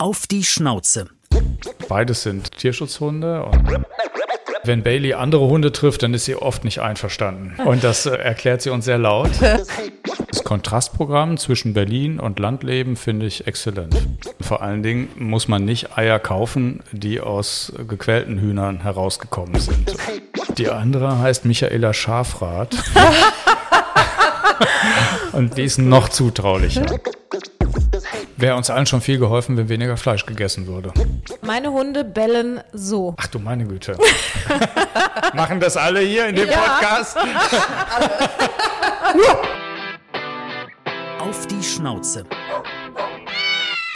Auf die Schnauze. Beides sind Tierschutzhunde. Und wenn Bailey andere Hunde trifft, dann ist sie oft nicht einverstanden. Und das äh, erklärt sie uns sehr laut. Das Kontrastprogramm zwischen Berlin und Landleben finde ich exzellent. Vor allen Dingen muss man nicht Eier kaufen, die aus gequälten Hühnern herausgekommen sind. Die andere heißt Michaela Schafrath. und die ist noch zutraulicher. Wäre uns allen schon viel geholfen, wenn weniger Fleisch gegessen würde. Meine Hunde bellen so. Ach du meine Güte. Machen das alle hier in dem Ja. Podcast? Auf die Schnauze.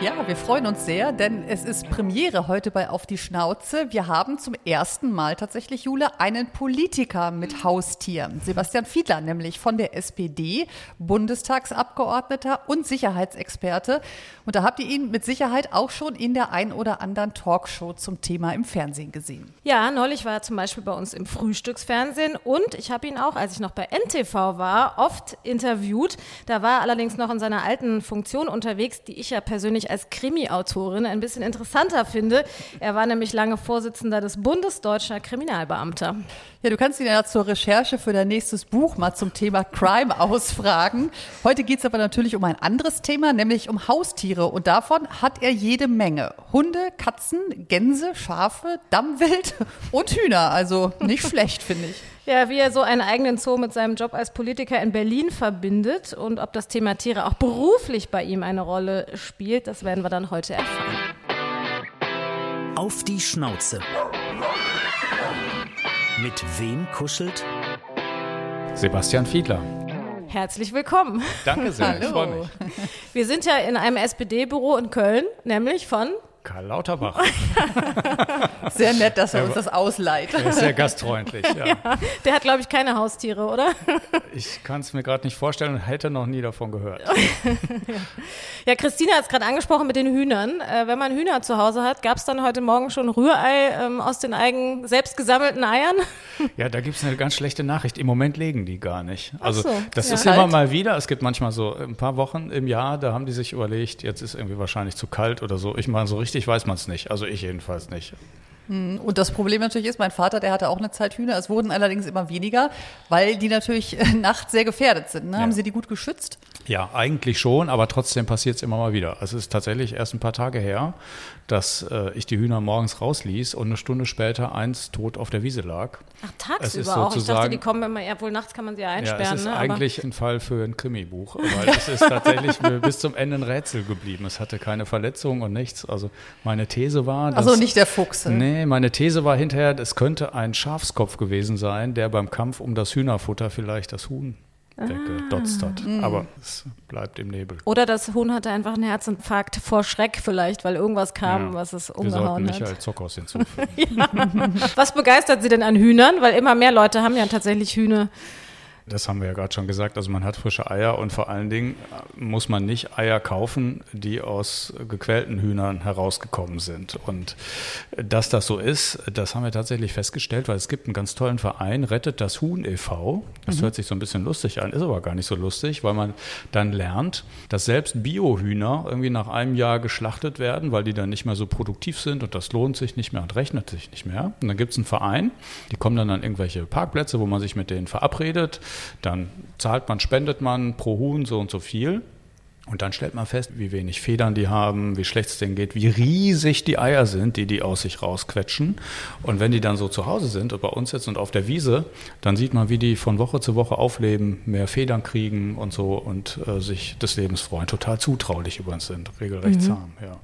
Ja, wir freuen uns sehr, denn es ist Premiere heute bei Auf die Schnauze. Wir haben zum ersten Mal tatsächlich, Jule, einen Politiker mit Haustier. Sebastian Fiedler, nämlich von der SPD, Bundestagsabgeordneter und Sicherheitsexperte. Und da habt ihr ihn mit Sicherheit auch schon in der ein oder anderen Talkshow zum Thema im Fernsehen gesehen. Ja, neulich war er zum Beispiel bei uns im Frühstücksfernsehen und ich habe ihn auch, als ich noch bei NTV war, oft interviewt. Da war er allerdings noch in seiner alten Funktion unterwegs, die ich ja persönlich als Krimi-Autorin ein bisschen interessanter finde. Er war nämlich lange Vorsitzender des Bundes Deutscher Kriminalbeamter. Ja, du kannst ihn ja zur Recherche für dein nächstes Buch mal zum Thema Crime ausfragen. Heute geht's aber natürlich um ein anderes Thema, nämlich um Haustiere. Und davon hat er jede Menge. Hunde, Katzen, Gänse, Schafe, Dammwild und Hühner. Also nicht schlecht, finde ich. Ja, wie er so einen eigenen Zoo mit seinem Job als Politiker in Berlin verbindet und ob das Thema Tiere auch beruflich bei ihm eine Rolle spielt, das werden wir dann heute erfahren. Auf die Schnauze. Mit wem kuschelt? Sebastian Fiedler. Herzlich willkommen. Danke sehr, ich freue mich. Wir sind ja in einem SPD-Büro in Köln, nämlich von Karl Lauterbach. Sehr nett, dass er uns das ausleiht. Er ist sehr gastfreundlich. Ja. Der hat, glaube ich, keine Haustiere, oder? Ich kann es mir gerade nicht vorstellen und hätte noch nie davon gehört. Ja, Christina hat es gerade angesprochen mit den Hühnern. Äh, wenn man Hühner zu Hause hat, gab es dann heute Morgen schon Rührei ähm, aus den eigen selbst gesammelten Eiern? Ja, da gibt es eine ganz schlechte Nachricht. Im Moment legen die gar nicht. Also so, das ja. ist immer mal wieder. Es gibt manchmal so ein paar Wochen im Jahr, da haben die sich überlegt, jetzt ist irgendwie wahrscheinlich zu kalt oder so. Ich meine, so richtig weiß man es nicht. Also ich jedenfalls nicht. Und das Problem natürlich ist, mein Vater, der hatte auch eine Zeit Hühner. Es wurden allerdings immer weniger, weil die natürlich äh, nachts sehr gefährdet sind. Ne? Haben Ja. Sie die gut geschützt? Ja, eigentlich schon, aber trotzdem passiert es immer mal wieder. Also Es ist tatsächlich erst ein paar Tage her, dass äh, ich die Hühner morgens rausließ und eine Stunde später eins tot auf der Wiese lag. Ach, tagsüber auch. Ich dachte, sozusagen- die kommen immer, ja, wohl nachts kann man sie ja Ja, einsperren. es ist ne? Aber- eigentlich ein Fall für ein Krimi-Buch, weil es ist tatsächlich mir bis zum Ende ein Rätsel geblieben. Es hatte keine Verletzung und nichts. Also meine These war, dass, Also nicht der Fuchs. ne? Nee, meine These war hinterher, es könnte ein Schafskopf gewesen sein, der beim Kampf um das Hühnerfutter vielleicht das Huhn weggedotzt hat. Ah. Aber es bleibt im Nebel. Oder das Huhn hatte einfach einen Herzinfarkt vor Schreck vielleicht, weil irgendwas kam, Ja. was es Wir umgehauen hat. Michael Zockhaus hinzufügen. Was begeistert Sie denn an Hühnern? Weil immer mehr Leute haben ja tatsächlich Hühner. Das haben wir ja gerade schon gesagt. Also man hat frische Eier und vor allen Dingen muss man nicht Eier kaufen, die aus gequälten Hühnern herausgekommen sind. Und dass das so ist, das haben wir tatsächlich festgestellt, weil es gibt einen ganz tollen Verein, Rettet das Huhn e.V. Das hört sich so ein bisschen lustig an, ist aber gar nicht so lustig, weil man dann lernt, dass selbst Biohühner irgendwie nach einem Jahr geschlachtet werden, weil die dann nicht mehr so produktiv sind und das lohnt sich nicht mehr und rechnet sich nicht mehr. Und dann gibt es einen Verein, die kommen dann an irgendwelche Parkplätze, wo man sich mit denen verabredet. Dann zahlt man, spendet man pro Huhn so und so viel. Und dann stellt man fest, wie wenig Federn die haben, wie schlecht es denen geht, wie riesig die Eier sind, die die aus sich rausquetschen. Und wenn die dann so zu Hause sind und bei uns jetzt und auf der Wiese, dann sieht man, wie die von Woche zu Woche aufleben, mehr Federn kriegen und so und äh, sich des Lebens freuen. Total zutraulich übrigens sind, regelrecht zahm, ja.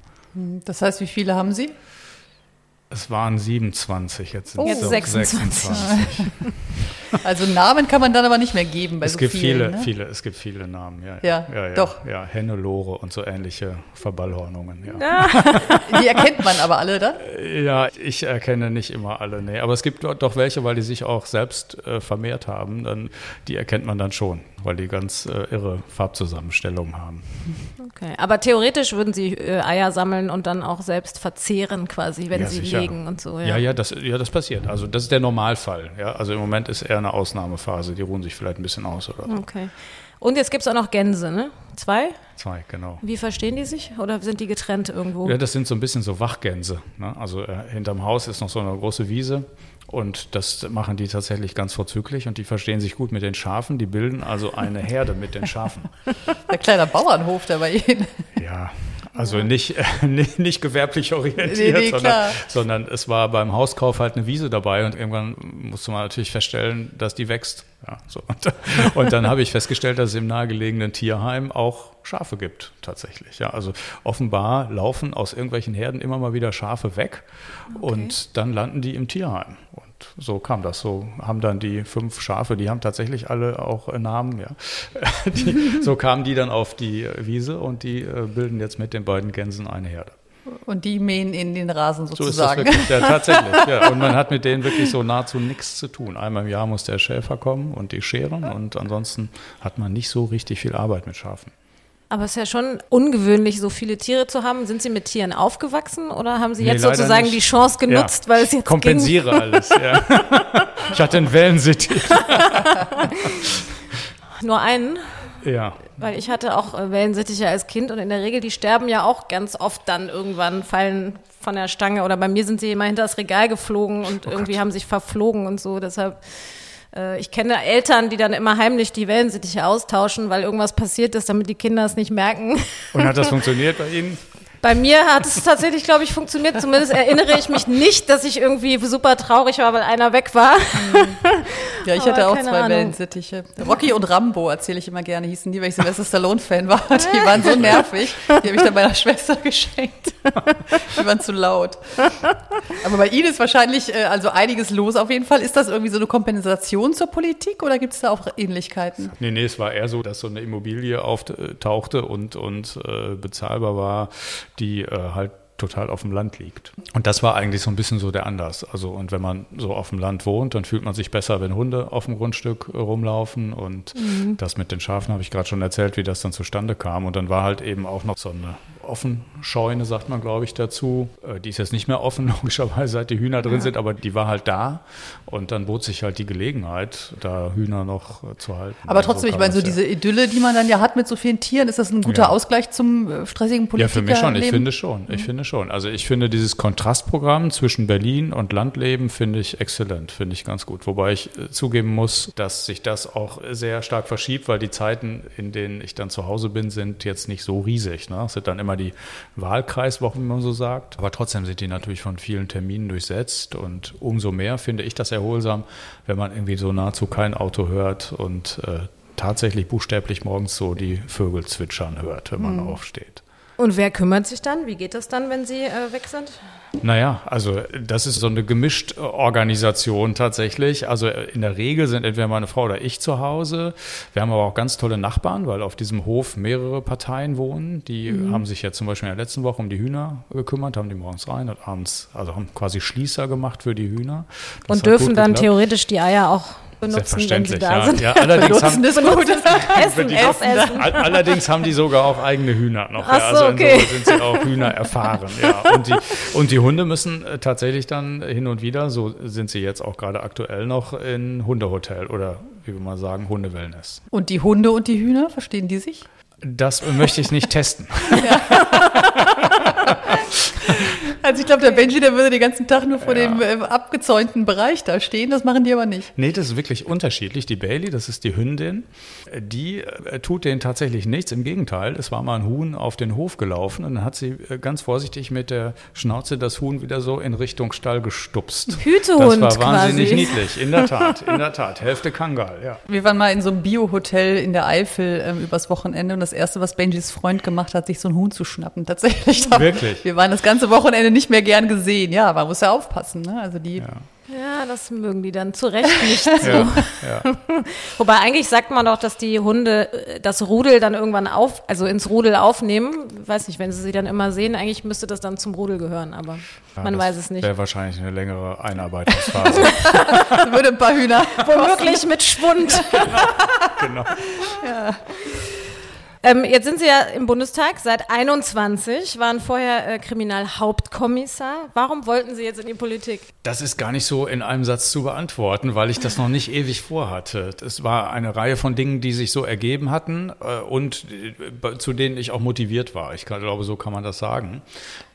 Das heißt, wie viele haben Sie? Es waren 27, jetzt sind Oh. es Jetzt doch 26. Also Namen kann man dann aber nicht mehr geben bei Es so gibt vielen. viele, ne? viele, es gibt viele Namen, ja. Ja, ja, ja doch. Ja, Hennelore und so ähnliche Verballhornungen, ja. Die erkennt man aber alle, da? Ja, ich erkenne nicht immer alle, nee. Aber es gibt doch welche, weil die sich auch selbst äh, vermehrt haben, dann, die erkennt man dann schon, weil die ganz äh, irre Farbzusammenstellungen haben. Okay. Aber theoretisch würden Sie äh, Eier sammeln und dann auch selbst verzehren quasi, wenn Ja, Sie sicher. legen und so. Ja, ja, das, ja, das passiert. Also das ist der Normalfall. Ja? Also im Moment ist eher eine Ausnahmephase. Die ruhen sich vielleicht ein bisschen aus oder so. Okay. Und jetzt gibt es auch noch Gänse, ne? Zwei? Zwei, genau. Wie verstehen die sich? Oder sind die getrennt irgendwo? Ja, das sind so ein bisschen so Wachgänse. Ne? Also äh, hinterm Haus ist noch so eine große Wiese und das machen die tatsächlich ganz vorzüglich und die verstehen sich gut mit den Schafen. Die bilden also eine Herde mit den Schafen. Ein kleiner Bauernhof da bei Ihnen. Ja, also nicht, äh, nicht, nicht gewerblich orientiert, Nee, nee, sondern, sondern es war beim Hauskauf halt eine Wiese dabei und irgendwann musste man natürlich feststellen, dass die wächst. Ja, so. und, und dann habe ich festgestellt, dass es im nahegelegenen Tierheim auch Schafe gibt, tatsächlich. Ja, also offenbar laufen aus irgendwelchen Herden immer mal wieder Schafe weg und dann landen die im Tierheim. So kam das. So haben dann die fünf Schafe, die haben tatsächlich alle auch äh, Namen, ja. Die, so kamen die dann auf die Wiese und die äh, bilden jetzt mit den beiden Gänsen eine Herde. Und die mähen in den Rasen So ist das sozusagen. wirklich. Ja, tatsächlich. Ja. Und man hat mit denen wirklich so nahezu nichts zu tun. Einmal im Jahr muss der Schäfer kommen und die scheren und ansonsten hat man nicht so richtig viel Arbeit mit Schafen. Aber es ist ja schon ungewöhnlich, so viele Tiere zu haben. Sind Sie mit Tieren aufgewachsen oder haben Sie Nee, jetzt sozusagen nicht. die Chance genutzt, Ja. weil es jetzt Kompensiere alles, ja. Ich hatte einen Wellensittich. ging? Nur einen? Ja. Weil ich hatte auch äh, Wellensittiche als Kind und in der Regel, die sterben ja auch ganz oft dann irgendwann, fallen von der Stange oder bei mir sind sie immer hinter das Regal geflogen Oh und irgendwie haben sich verflogen und so. Deshalb, äh, ich kenne Eltern, die dann immer heimlich die Wellensittiche austauschen, weil irgendwas passiert ist, damit die Kinder es nicht merken. Und hat das funktioniert bei Ihnen? Bei mir hat es tatsächlich, glaube ich, funktioniert. Zumindest erinnere ich mich nicht, dass ich irgendwie super traurig war, weil einer weg war. Ja, ich Aber hatte auch zwei. Wellensittiche. Rocky und Rambo erzähle ich immer gerne, hießen die, weil ich Sylvester Stallone-Fan war. Die waren so nervig. Die habe ich dann meiner Schwester geschenkt. Die waren zu laut. Aber bei Ihnen ist wahrscheinlich äh, also einiges los auf jeden Fall. Ist das irgendwie so eine Kompensation zur Politik oder gibt es da auch Ähnlichkeiten? Nee, nee, es war eher so, dass so eine Immobilie auftauchte und, und äh, bezahlbar war, die äh, halt total auf dem Land liegt. Und das war eigentlich so ein bisschen so der Anlass. Also, und wenn man so auf dem Land wohnt, dann fühlt man sich besser, wenn Hunde auf dem Grundstück äh, rumlaufen. Und das mit den Schafen habe ich gerade schon erzählt, wie das dann zustande kam. Und dann war halt eben auch noch so eine Offenscheune, sagt man, glaube ich, dazu. Äh, Die ist jetzt nicht mehr offen, logischerweise, seit die Hühner drin sind, aber die war halt da. Und dann bot sich halt die Gelegenheit, da Hühner noch äh, zu halten. Aber Und trotzdem, ich meine, so ja. diese Idylle, die man dann ja hat mit so vielen Tieren, ist das ein guter Ja. Ausgleich zum äh, stressigen Ja, Politiker? für mich schon. Ich finde schon. Ich finde schon. Also ich finde dieses Kontrastprogramm zwischen Berlin und Landleben finde ich exzellent, finde ich ganz gut. Wobei ich zugeben muss, dass sich das auch sehr stark verschiebt, weil die Zeiten, in denen ich dann zu Hause bin, sind jetzt nicht so riesig. Ne? Es sind dann immer die Wahlkreiswochen, wie man so sagt. Aber trotzdem sind die natürlich von vielen Terminen durchsetzt und umso mehr finde ich das erholsam, wenn man irgendwie so nahezu kein Auto hört und äh, tatsächlich buchstäblich morgens so die Vögel zwitschern hört, wenn man aufsteht. Und wer kümmert sich dann? Wie geht das dann, wenn sie äh, weg sind? Naja, also das ist so eine gemischt Organisation tatsächlich. Also in der Regel sind entweder meine Frau oder ich zu Hause. Wir haben aber auch ganz tolle Nachbarn, weil auf diesem Hof mehrere Parteien wohnen. Die haben sich jetzt zum Beispiel in der letzten Woche um die Hühner gekümmert, haben die morgens rein und abends, also haben quasi Schließer gemacht für die Hühner. Das Und dürfen dann geklappt. theoretisch die Eier auch benutzen, wenn sie Selbstverständlich, da ja. sind? ja allerdings, haben, Benutzen ist gut. Essen, erst essen. All- Allerdings haben die sogar auch eigene Hühner noch. Ach ja. so, Also okay. insofern sind sie auch Hühner erfahren. Ja. Und, die, und die Hunde müssen äh, tatsächlich dann hin und wieder, so sind sie jetzt auch gerade aktuell noch in Hundehotel oder wie wir mal sagen, Hundewellness. Und die Hunde und die Hühner, verstehen die sich? Das möchte ich nicht testen. Also ich glaube, der Benji, der würde den ganzen Tag nur vor dem äh, abgezäunten Bereich da stehen. Das machen die aber nicht. Nee, das ist wirklich unterschiedlich. Die Bailey, das ist die Hündin, die äh, tut denen tatsächlich nichts. Im Gegenteil, es war mal ein Huhn auf den Hof gelaufen und dann hat sie äh, ganz vorsichtig mit der Schnauze das Huhn wieder so in Richtung Stall gestupst. Hütehund Das war wahnsinnig quasi. niedlich, in der Tat, in der Tat. Hälfte Kangal, ja. Wir waren mal in so einem Bio-Hotel in der Eifel ähm, übers Wochenende und das Erste, was Benjis Freund gemacht hat, sich so ein Huhn zu schnappen. Tatsächlich. Wirklich? Wir waren das ganze Wochenende nicht mehr gern gesehen. Ja, man muss ja aufpassen. Ne? Also die. Ja. Ja, das mögen die dann zu Recht nicht so. Ja, ja. Wobei eigentlich sagt man doch, dass die Hunde äh, das Rudel dann irgendwann auf, also ins Rudel aufnehmen. Weiß nicht, wenn sie sie dann immer sehen, eigentlich müsste das dann zum Rudel gehören, aber Ja, man das weiß es nicht. Wäre wahrscheinlich eine längere Einarbeitungsphase. Würde ein paar Hühner. Womöglich mit Schwund. genau. Ähm, jetzt sind Sie ja im Bundestag seit 21, waren vorher äh, Kriminalhauptkommissar. Warum wollten Sie jetzt in die Politik? Das ist gar nicht so in einem Satz zu beantworten, weil ich das noch nicht ewig vorhatte. Es war eine Reihe von Dingen, die sich so ergeben hatten äh, und äh, zu denen ich auch motiviert war. Ich glaube, so kann man das sagen.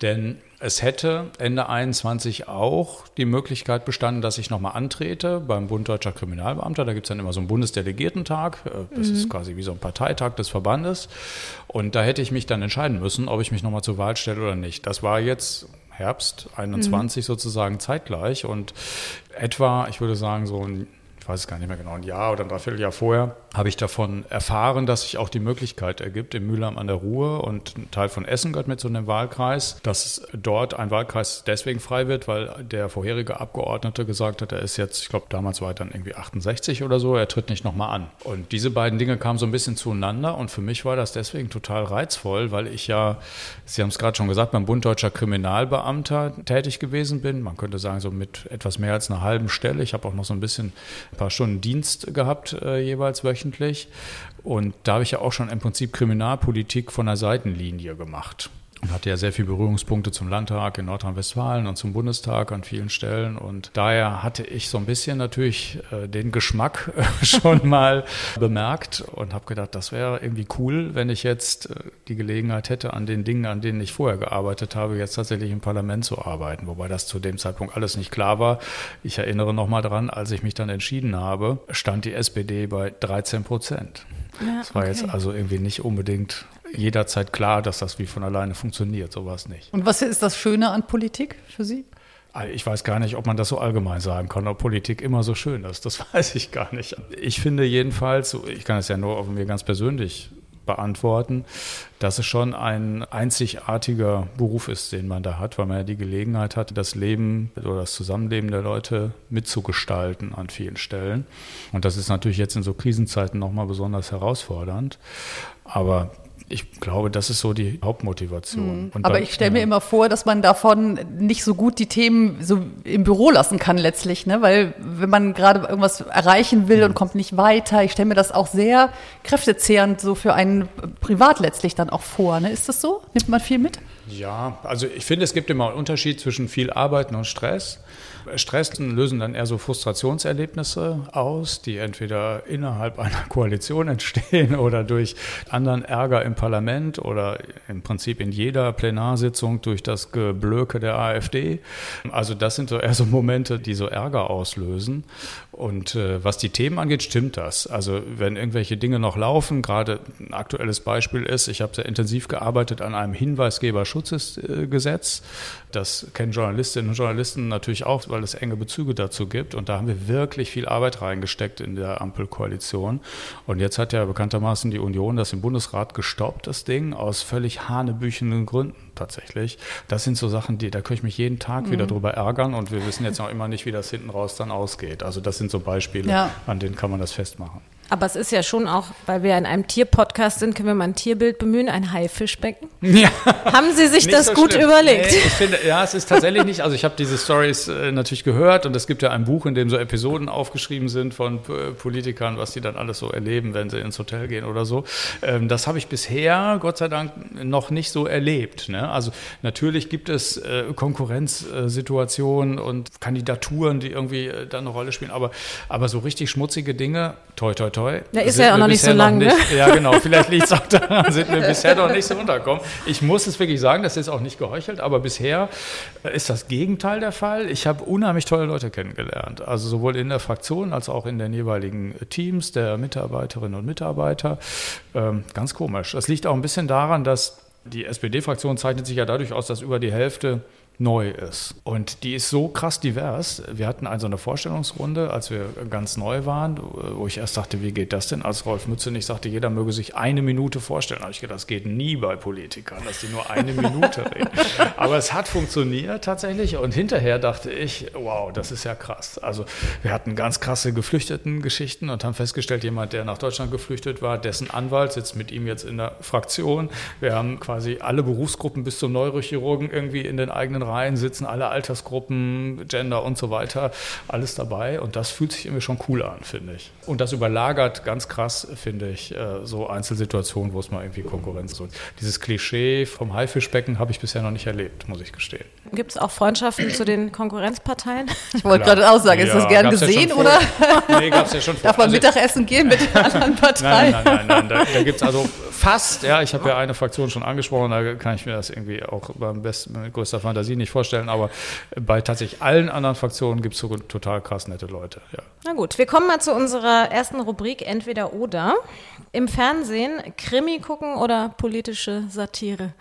Denn es hätte Ende 21 auch die Möglichkeit bestanden, dass ich nochmal antrete beim Bund Deutscher Kriminalbeamter. Da gibt es dann immer so einen Bundesdelegiertentag. Äh, Das ist quasi wie so ein Parteitag des Verbandes. Und da hätte ich mich dann entscheiden müssen, ob ich mich nochmal zur Wahl stelle oder nicht. Das war jetzt Herbst 21 sozusagen zeitgleich und etwa, ich würde sagen, so ein, ich weiß es gar nicht mehr genau, ein Jahr oder ein Dreivierteljahr vorher, habe ich davon erfahren, dass sich auch die Möglichkeit ergibt, in Mülheim an der Ruhr und ein Teil von Essen gehört mit zu einem Wahlkreis, dass dort ein Wahlkreis deswegen frei wird, weil der vorherige Abgeordnete gesagt hat, er ist jetzt, ich glaube, damals war er dann irgendwie 68 oder so, er tritt nicht nochmal an. Und diese beiden Dinge kamen so ein bisschen zueinander und für mich war das deswegen total reizvoll, weil ich ja, Sie haben es gerade schon gesagt, beim Bund Deutscher Kriminalbeamter tätig gewesen bin. Man könnte sagen, so mit etwas mehr als einer halben Stelle. Ich habe auch noch so ein bisschen ein paar Stunden Dienst gehabt, äh, jeweils wöchentlich. Und da habe ich ja auch schon im Prinzip Kriminalpolitik von der Seitenlinie gemacht. Und hatte ja sehr viele Berührungspunkte zum Landtag in Nordrhein-Westfalen und zum Bundestag an vielen Stellen. Und daher hatte ich so ein bisschen natürlich äh, den Geschmack äh, schon mal bemerkt und habe gedacht, das wäre irgendwie cool, wenn ich jetzt äh, die Gelegenheit hätte, an den Dingen, an denen ich vorher gearbeitet habe, jetzt tatsächlich im Parlament zu arbeiten. Wobei das zu dem Zeitpunkt alles nicht klar war. Ich erinnere noch mal dran, als ich mich dann entschieden habe, stand die SPD bei 13 Prozent. Ja, Das war jetzt okay. also irgendwie nicht unbedingt jederzeit klar, dass das wie von alleine funktioniert. So war es nicht. Und was ist das Schöne an Politik für Sie? Also Ich weiß gar nicht, ob man das so allgemein sagen kann, ob Politik immer so schön ist. Das weiß ich gar nicht. Ich finde jedenfalls, ich kann es ja nur auf mir ganz persönlich beantworten, dass es schon ein einzigartiger Beruf ist, den man da hat, weil man ja die Gelegenheit hat, das Leben oder das Zusammenleben der Leute mitzugestalten an vielen Stellen. Und das ist natürlich jetzt in so Krisenzeiten nochmal besonders herausfordernd. Aber ich glaube, das ist so die Hauptmotivation. Und Aber dann- ich stelle mir ja. immer vor, dass man davon nicht so gut die Themen so im Büro lassen kann letztlich, ne? Weil wenn man gerade irgendwas erreichen will und kommt nicht weiter, ich stelle mir das auch sehr kräftezehrend so für einen privat letztlich dann auch vor. Ne? Ist das so? Nimmt man viel mit? Ja, also ich finde, es gibt immer einen Unterschied zwischen viel Arbeiten und Stress. Stress lösen dann eher so Frustrationserlebnisse aus, die entweder innerhalb einer Koalition entstehen oder durch anderen Ärger im Parlament oder im Prinzip in jeder Plenarsitzung durch das Geblöke der AfD. Also das sind so eher so Momente, die so Ärger auslösen. Und äh, was die Themen angeht, stimmt das. Also wenn irgendwelche Dinge noch laufen, gerade ein aktuelles Beispiel ist, ich habe sehr intensiv gearbeitet an einem Hinweisgeberschutzgesetz. Das kennen Journalistinnen und Journalisten natürlich auch, weil es enge Bezüge dazu gibt. Und da haben wir wirklich viel Arbeit reingesteckt in der Ampelkoalition. Und jetzt hat ja bekanntermaßen die Union das im Bundesrat gestoppt, das Ding, aus völlig hanebüchenden Gründen tatsächlich. Das sind so Sachen, die, da könnte ich mich jeden Tag wieder drüber ärgern und wir wissen jetzt noch immer nicht, wie das hinten raus dann ausgeht. Also das sind so Beispiele, Ja. an denen kann man das festmachen. Aber es ist ja schon auch, weil wir in einem Tierpodcast sind, können wir mal ein Tierbild bemühen, ein Haifischbecken. Ja. Haben Sie sich das so gut schlimm. überlegt? Nee, ich finde, ja, es ist tatsächlich nicht. Also ich habe diese Stories äh, natürlich gehört und es gibt ja ein Buch, in dem so Episoden aufgeschrieben sind von äh, Politikern, was die dann alles so erleben, wenn sie ins Hotel gehen oder so. Ähm, das habe ich bisher, Gott sei Dank, noch nicht so erlebt. Ne? Also natürlich gibt es äh, Konkurrenzsituationen und Kandidaturen, die irgendwie äh, dann eine Rolle spielen, aber, aber so richtig schmutzige Dinge, toi, toi, toi. Ja, ist sind ja auch noch nicht so lang, ne? ja, genau. Vielleicht liegt es auch daran, sind wir bisher noch nicht so untergekommen. Ich muss es wirklich sagen, das ist auch nicht geheuchelt, aber bisher ist das Gegenteil der Fall. Ich habe unheimlich tolle Leute kennengelernt. Also sowohl in der Fraktion als auch in den jeweiligen Teams der Mitarbeiterinnen und Mitarbeiter. Ähm, ganz komisch. Das liegt auch ein bisschen daran, dass die SPD-Fraktion zeichnet sich ja dadurch aus, dass über die Hälfte neu ist. Und die ist so krass divers. Wir hatten also eine Vorstellungsrunde, als wir ganz neu waren, wo ich erst dachte, wie geht das denn? Als Rolf Mützenich sagte, jeder möge sich eine Minute vorstellen. Da habe ich gedacht, das geht nie bei Politikern, dass die nur eine Minute reden. Aber es hat funktioniert tatsächlich. Und hinterher dachte ich, wow, das ist ja krass. Also wir hatten ganz krasse Geflüchteten-Geschichten und haben festgestellt, jemand, der nach Deutschland geflüchtet war, dessen Anwalt sitzt mit ihm jetzt in der Fraktion. Wir haben quasi alle Berufsgruppen bis zum Neurochirurgen irgendwie in den eigenen Reihen sitzen, alle Altersgruppen, Gender und so weiter, alles dabei. Und das fühlt sich irgendwie schon cool an, finde ich. Und das überlagert ganz krass, finde ich, äh, so Einzelsituationen, wo es mal irgendwie Konkurrenz so. Dieses Klischee vom Haifischbecken habe ich bisher noch nicht erlebt, muss ich gestehen. Gibt es auch Freundschaften zu den Konkurrenzparteien? Ich wollte gerade auch sagen, ist das gern gesehen ja oder? Nee, gab es ja schon Darf man also, Mittagessen gehen mit den anderen Parteien? Nein, nein, nein, nein. Da, da gibt es also fast, ja, ich habe ja eine Fraktion schon angesprochen, da kann ich mir das irgendwie auch beim besten, mit größter Fantasie nicht vorstellen, aber bei tatsächlich allen anderen Fraktionen gibt es so total krass nette Leute. Ja. Na gut, wir kommen mal zu unserer ersten Rubrik Entweder oder. Im Fernsehen Krimi gucken oder politische Satire?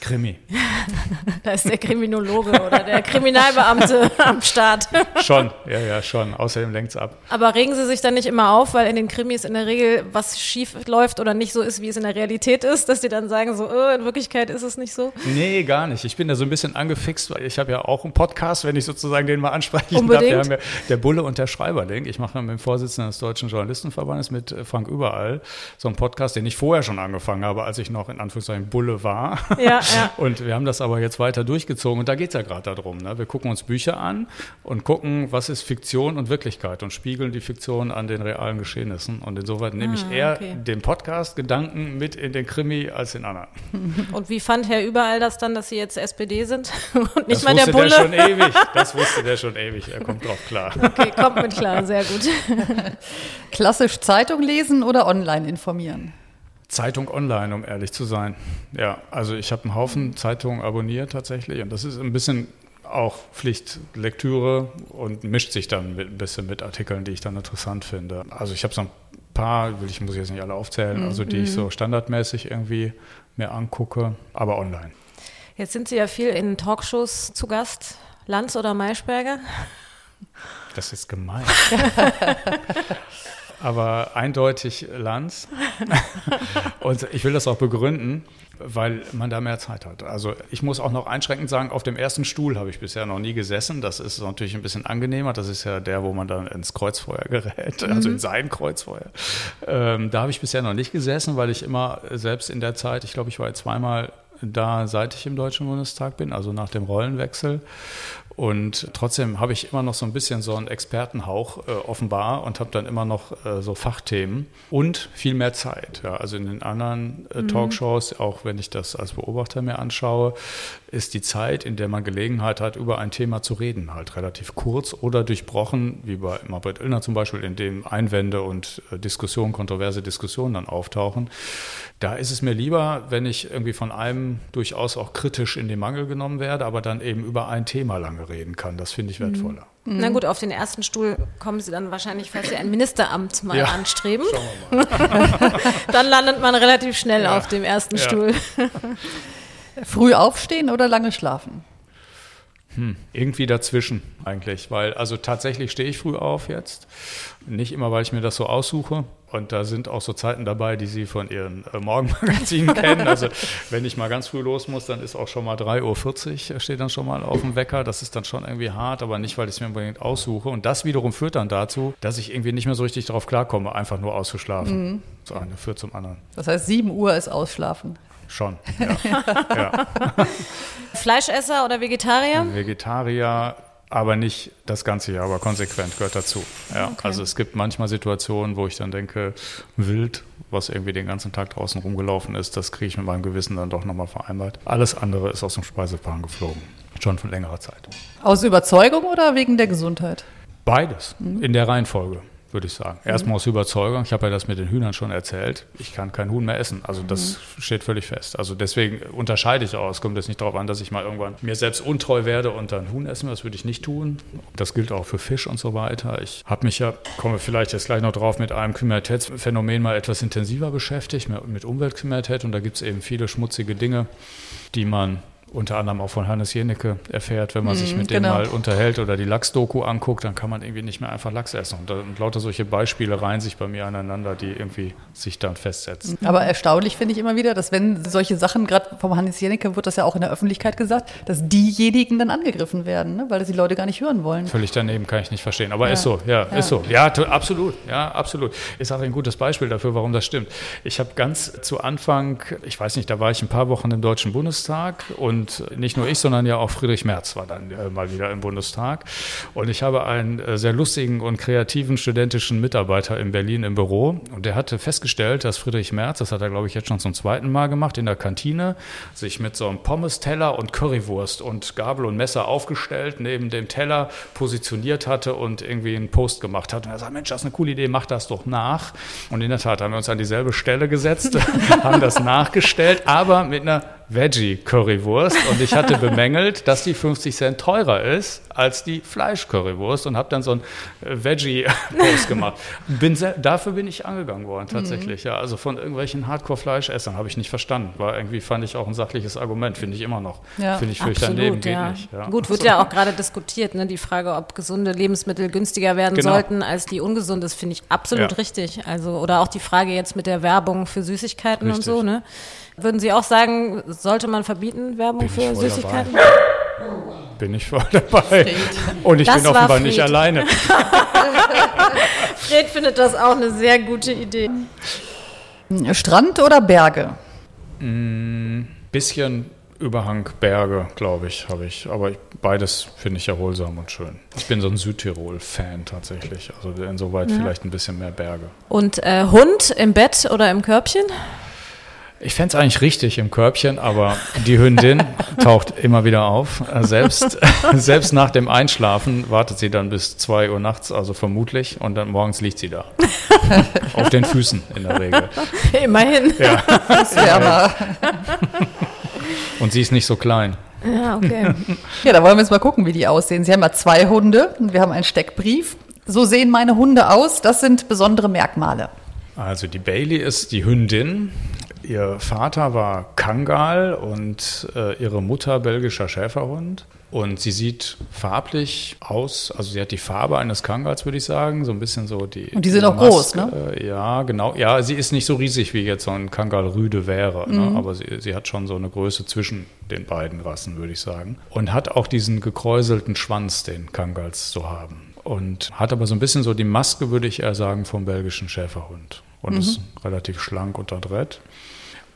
Krimi. da ist der Kriminologe oder der Kriminalbeamte am Start. schon, ja, ja, schon. Außerdem lenkt es ab. Aber regen Sie sich dann nicht immer auf, weil in den Krimis in der Regel was schief läuft oder nicht so ist, wie es in der Realität ist, dass die dann sagen so, oh, in Wirklichkeit ist es nicht so? Nee, gar nicht. Ich bin da so ein bisschen angefixt, weil ich habe ja auch einen Podcast, wenn ich sozusagen den mal ansprechen Unbedingt. darf. Wir haben ja der Bulle und der Schreiberling. Ich mache mit dem Vorsitzenden des Deutschen Journalistenverbandes, mit Frank Überall, so einen Podcast, den ich vorher schon angefangen habe, als ich noch in Anführungszeichen Bulle war. Ja, ja. Und wir haben das aber jetzt weiter durchgezogen und da geht es ja gerade darum. Ne? Wir gucken uns Bücher an und gucken, was ist Fiktion und Wirklichkeit und spiegeln die Fiktion an den realen Geschehnissen. Und insoweit nehme ich ah, eher okay. den Podcast-Gedanken mit in den Krimi als den anderen. Und wie fand Herr Überall das dann, dass Sie jetzt SPD sind und nicht das mal der Bulle? Das wusste der schon ewig. Das wusste der schon ewig. Er kommt drauf klar. Okay, kommt mit klar. Sehr gut. Klassisch Zeitung lesen oder online informieren? Zeitung online, um ehrlich zu sein. Ja, also ich habe einen Haufen Zeitungen abonniert tatsächlich und das ist ein bisschen auch Pflichtlektüre und mischt sich dann mit, ein bisschen mit Artikeln, die ich dann interessant finde. Also ich habe so ein paar, ich muss jetzt nicht alle aufzählen, also die ich so mhm. standardmäßig irgendwie mir angucke, aber online. Jetzt sind Sie ja viel in Talkshows zu Gast. Lanz oder Maischberger? Das ist gemein. aber eindeutig Lanz. und ich will das auch begründen, weil man da mehr Zeit hat. Also ich muss auch noch einschränkend sagen, auf dem ersten Stuhl habe ich bisher noch nie gesessen. Das ist natürlich ein bisschen angenehmer. Das ist ja der, wo man dann ins Kreuzfeuer gerät, also in mhm. sein Kreuzfeuer. Ähm, da habe ich bisher noch nicht gesessen, weil ich immer selbst in der Zeit, ich glaube, ich war zweimal da, seit ich im Deutschen Bundestag bin, also nach dem Rollenwechsel. Und trotzdem habe ich immer noch so ein bisschen so einen Expertenhauch äh, offenbar und habe dann immer noch äh, so Fachthemen und viel mehr Zeit. Ja. Also in den anderen äh, mhm. Talkshows, auch wenn ich das als Beobachter mir anschaue, ist die Zeit, in der man Gelegenheit hat, über ein Thema zu reden, halt relativ kurz oder durchbrochen, wie bei Marbert Illner zum Beispiel, in dem Einwände und äh, Diskussionen, kontroverse Diskussionen dann auftauchen. Da ist es mir lieber, wenn ich irgendwie von einem durchaus auch kritisch in den Mangel genommen werde, aber dann eben über ein Thema lange reden kann. Das finde ich mhm. wertvoller. Mhm. Na gut, auf den ersten Stuhl kommen Sie dann wahrscheinlich, falls Sie ein Ministeramt mal ja, anstreben. dann landet man relativ schnell ja. auf dem ersten ja. Stuhl. Früh aufstehen oder lange schlafen? Hm, irgendwie dazwischen eigentlich, weil also tatsächlich stehe ich früh auf jetzt. Nicht immer, weil ich mir das so aussuche. Und da sind auch so Zeiten dabei, die Sie von Ihren äh, Morgenmagazinen kennen. Also wenn ich mal ganz früh los muss, dann ist auch schon mal 3.40 Uhr, steht dann schon mal auf dem Wecker. Das ist dann schon irgendwie hart, aber nicht, weil ich es mir unbedingt aussuche. Und das wiederum führt dann dazu, dass ich irgendwie nicht mehr so richtig darauf klarkomme, einfach nur auszuschlafen. Mhm. So eine führt zum anderen. Das heißt, 7 Uhr ist Ausschlafen. Schon, ja. ja. Fleischesser oder Vegetarier? Vegetarier, aber nicht das ganze Jahr, aber konsequent gehört dazu. Ja, okay. Also es gibt manchmal Situationen, wo ich dann denke, wild, was irgendwie den ganzen Tag draußen rumgelaufen ist, das kriege ich mit meinem Gewissen dann doch nochmal vereinbart. Alles andere ist aus dem Speiseplan geflogen, schon von längerer Zeit. Aus Überzeugung oder wegen der Gesundheit? Beides, mhm. in der Reihenfolge würde ich sagen. Erstmal aus Überzeugung, ich habe ja das mit den Hühnern schon erzählt, ich kann kein Huhn mehr essen. Also das mhm. steht völlig fest. Also deswegen unterscheide ich auch. Es kommt jetzt nicht darauf an, dass ich mal irgendwann mir selbst untreu werde und dann Huhn essen, das würde ich nicht tun. Das gilt auch für Fisch und so weiter. Ich habe mich ja, komme vielleicht jetzt gleich noch drauf, mit einem Kriminalitätsphänomen mal etwas intensiver beschäftigt, mit Umweltkriminalität und da gibt es eben viele schmutzige Dinge, die man unter anderem auch von Hannes Jenecke erfährt, wenn man sich mit genau. dem mal unterhält oder die Lachsdoku anguckt, dann kann man irgendwie nicht mehr einfach Lachs essen. Und, und lauter solche Beispiele reihen sich bei mir aneinander, die irgendwie sich dann festsetzen. Aber erstaunlich finde ich immer wieder, dass wenn solche Sachen, gerade vom Hannes Jennecke wird das ja auch in der Öffentlichkeit gesagt, dass diejenigen dann angegriffen werden, ne? weil das die Leute gar nicht hören wollen. Völlig daneben kann ich nicht verstehen. Aber ist so, ja, ist so. Ja, absolut, ja, absolut. Ist auch ein gutes Beispiel dafür, warum das stimmt. Ich habe ganz zu Anfang, ich weiß nicht, da war ich ein paar Wochen im Deutschen Bundestag und nicht nur ich, sondern ja auch Friedrich Merz war dann äh, mal wieder im Bundestag. Und ich habe einen äh, sehr lustigen und kreativen studentischen Mitarbeiter in Berlin im Büro und der hatte festgestellt, dass Friedrich Merz, das hat er glaube ich jetzt schon zum zweiten Mal gemacht, in der Kantine sich mit so einem Pommes-Teller und Currywurst und Gabel und Messer aufgestellt, neben dem Teller positioniert hatte und irgendwie einen Post gemacht hat. Und er sagt, Mensch, das ist eine coole Idee, mach das doch nach. Und in der Tat haben wir uns an dieselbe Stelle gesetzt, haben das nachgestellt, aber mit einer Veggie-Currywurst. Und ich hatte bemängelt, dass die 50 Cent teurer ist als die Fleisch-Currywurst und habe dann so einen äh, Veggie-Post gemacht. Bin sehr, dafür bin ich angegangen worden, tatsächlich. Ja, also von irgendwelchen Hardcore-Fleischessern habe ich nicht verstanden. War irgendwie, fand ich auch ein sachliches Argument, finde ich immer noch. Ja. Finde ich völlig daneben, geht ja. nicht. Ja. Gut, wird ja auch gerade diskutiert, ne? die Frage, ob gesunde Lebensmittel günstiger werden Genau. sollten als die ungesunden, das finde ich absolut richtig. Also, oder auch die Frage jetzt mit der Werbung für Süßigkeiten und Richtig. so, ne? Würden Sie auch sagen, sollte man verbieten, Werbung Bin ich für voll Süßigkeiten? Bin ich voll dabei. Und ich Das bin offenbar Fried. nicht alleine. Fred findet das auch eine sehr gute Idee. Strand oder Berge? Bisschen Überhang Berge, glaube ich, habe ich. Aber ich, beides finde ich erholsam und schön. Ich bin so ein Südtirol-Fan tatsächlich. Also insoweit vielleicht ein bisschen mehr Berge. Und äh, Hund im Bett oder im Körbchen? Ich fände es eigentlich richtig im Körbchen, aber die Hündin taucht immer wieder auf. Äh, Selbst, selbst nach dem Einschlafen wartet sie dann bis 2 Uhr nachts, also vermutlich, und dann morgens liegt sie da. Auf den Füßen in der Regel. Immerhin. Das wäre mal. Und sie ist nicht so klein. Ja, okay. Ja, da wollen wir jetzt mal gucken, wie die aussehen. Sie haben ja zwei Hunde und wir haben einen Steckbrief. So sehen meine Hunde aus. Das sind besondere Merkmale. Also die Bailey ist die Hündin. Ihr Vater war Kangal und äh, ihre Mutter belgischer Schäferhund. Und sie sieht farblich aus, also sie hat die Farbe eines Kangals, würde ich sagen, so ein bisschen so die. Und die sind auch groß, ne? Äh, ja, genau. Ja, sie ist nicht so riesig, wie jetzt so ein Kangal Rüde wäre, Mhm. ne? aber sie, sie hat schon so eine Größe zwischen den beiden Rassen, würde ich sagen. Und hat auch diesen gekräuselten Schwanz, den Kangals so haben. Und hat aber so ein bisschen so die Maske, würde ich eher sagen, vom belgischen Schäferhund. Und ist relativ schlank und adrett.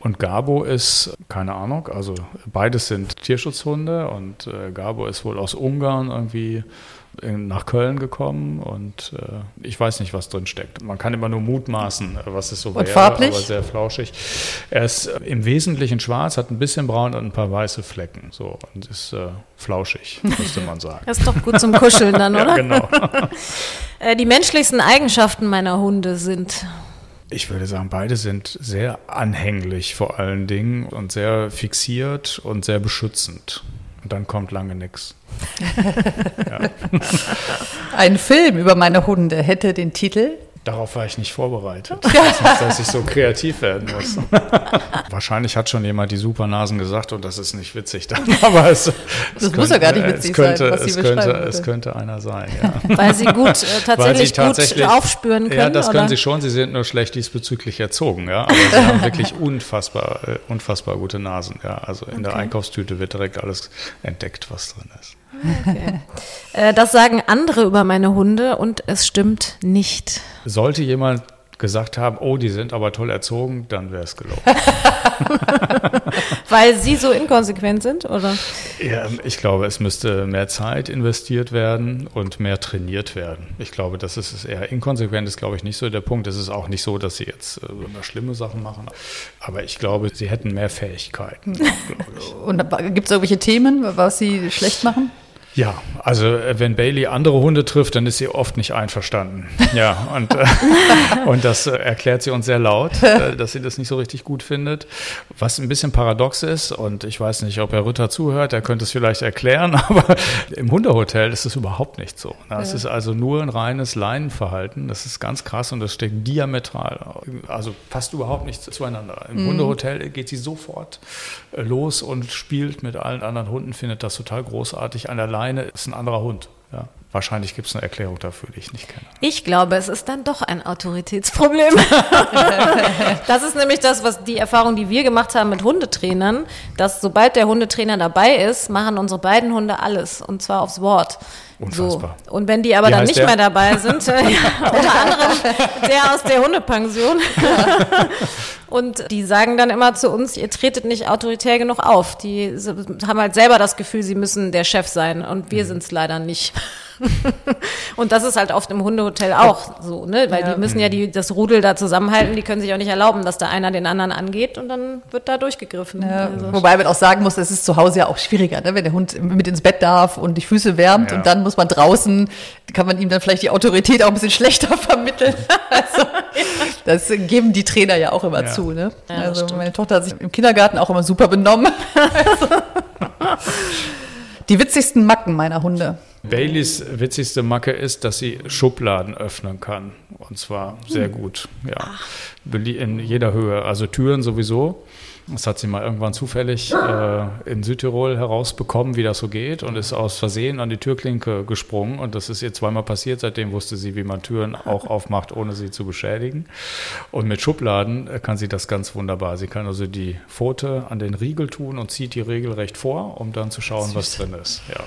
Und Gabo ist, keine Ahnung, also beides sind Tierschutzhunde und äh, Gabo ist wohl aus Ungarn irgendwie in, nach Köln gekommen und äh, ich weiß nicht, was drin steckt. Man kann immer nur mutmaßen, was es so wäre, farblich? aber sehr flauschig. Er ist äh, im Wesentlichen schwarz, hat ein bisschen braun und ein paar weiße Flecken so und ist äh, flauschig, müsste man sagen. Das ist doch gut zum Kuscheln dann, oder? ja, genau. Äh, die menschlichsten Eigenschaften meiner Hunde sind. Ich würde sagen, beide sind sehr anhänglich vor allen Dingen und sehr fixiert und sehr beschützend. Und dann kommt lange nichts. Ein Film über meine Hunde hätte den Titel Darauf war ich nicht vorbereitet, dass, ich so kreativ werden muss. Wahrscheinlich hat schon jemand die Supernasen gesagt und das ist nicht witzig dann, aber es, es muss ja gar nicht es witzig könnte, sein, was sie es könnte, würde. es könnte einer sein, ja. Weil sie gut, äh, Weil sie tatsächlich, tatsächlich gut aufspüren können. Ja, das können oder? sie schon. Sie sind nur schlecht diesbezüglich erzogen, ja. Aber sie haben wirklich unfassbar, äh, unfassbar gute Nasen, ja. Also in der Einkaufstüte wird direkt alles entdeckt, was drin ist. Äh, das sagen andere über meine Hunde und es stimmt nicht. Sollte jemand gesagt haben, oh, die sind aber toll erzogen, dann wäre es gelogen. Weil sie so inkonsequent sind, oder? Ja, ich glaube, es müsste mehr Zeit investiert werden und mehr trainiert werden. Ich glaube, das ist eher. Inkonsequent ist, glaube ich, nicht so der Punkt. Es ist auch nicht so, dass sie jetzt äh, immer schlimme Sachen machen. Aber ich glaube, sie hätten mehr Fähigkeiten. und gibt es irgendwelche Themen, was sie schlecht machen? Ja, also äh, wenn Bailey andere Hunde trifft, dann ist sie oft nicht einverstanden. Ja, und, äh, und das äh, erklärt sie uns sehr laut, äh, dass sie das nicht so richtig gut findet. Was ein bisschen paradox ist, und ich weiß nicht, ob Herr Rütter zuhört, er könnte es vielleicht erklären, aber im Hundehotel ist es überhaupt nicht so. Es ja. ist also nur ein reines Leinenverhalten. Das ist ganz krass und das steckt diametral, also passt überhaupt nicht zueinander. Im mhm. Hundehotel geht sie sofort los und spielt mit allen anderen Hunden, findet das total großartig an der Leine eine ist ein anderer Hund. Ja. Wahrscheinlich gibt es eine Erklärung dafür, die ich nicht kenne. Ich glaube, es ist dann doch ein Autoritätsproblem. das ist nämlich das, was die Erfahrung, die wir gemacht haben mit Hundetrainern, dass sobald der Hundetrainer dabei ist, machen unsere beiden Hunde alles und zwar aufs Wort. Unfassbar. So. Und wenn die aber Wie dann nicht der? mehr dabei sind, äh, unter anderem der aus der Hundepension, und die sagen dann immer zu uns, ihr tretet nicht autoritär genug auf. Die haben halt selber das Gefühl, sie müssen der Chef sein und wir mhm. sind es leider nicht. und das ist halt oft im Hundehotel auch so, ne? Weil ja. die müssen ja die, das Rudel da zusammenhalten, die können sich auch nicht erlauben, dass da einer den anderen angeht und dann wird da durchgegriffen. Ja. Also. Wobei man auch sagen muss, es ist zu Hause ja auch schwieriger, ne? wenn der Hund mit ins Bett darf und die Füße wärmt ja. und dann muss man draußen, kann man ihm dann vielleicht die Autorität auch ein bisschen schlechter vermitteln. also, das geben die Trainer ja auch immer zu. Ne? also meine Tochter hat sich im Kindergarten auch immer super benommen. also. Die witzigsten Macken meiner Hunde. Baileys witzigste Macke ist, dass sie Schubladen öffnen kann. Und zwar sehr hm. gut. Ja. In jeder Höhe. Also Türen sowieso. Das hat sie mal irgendwann zufällig äh, in Südtirol herausbekommen, wie das so geht und ist aus Versehen an die Türklinke gesprungen. Und das ist ihr zweimal passiert. Seitdem wusste sie, wie man Türen auch aufmacht, ohne sie zu beschädigen. Und mit Schubladen kann sie das ganz wunderbar. Sie kann also die Pfote an den Riegel tun und zieht die regelrecht vor, um dann zu schauen, was drin ist. Ja.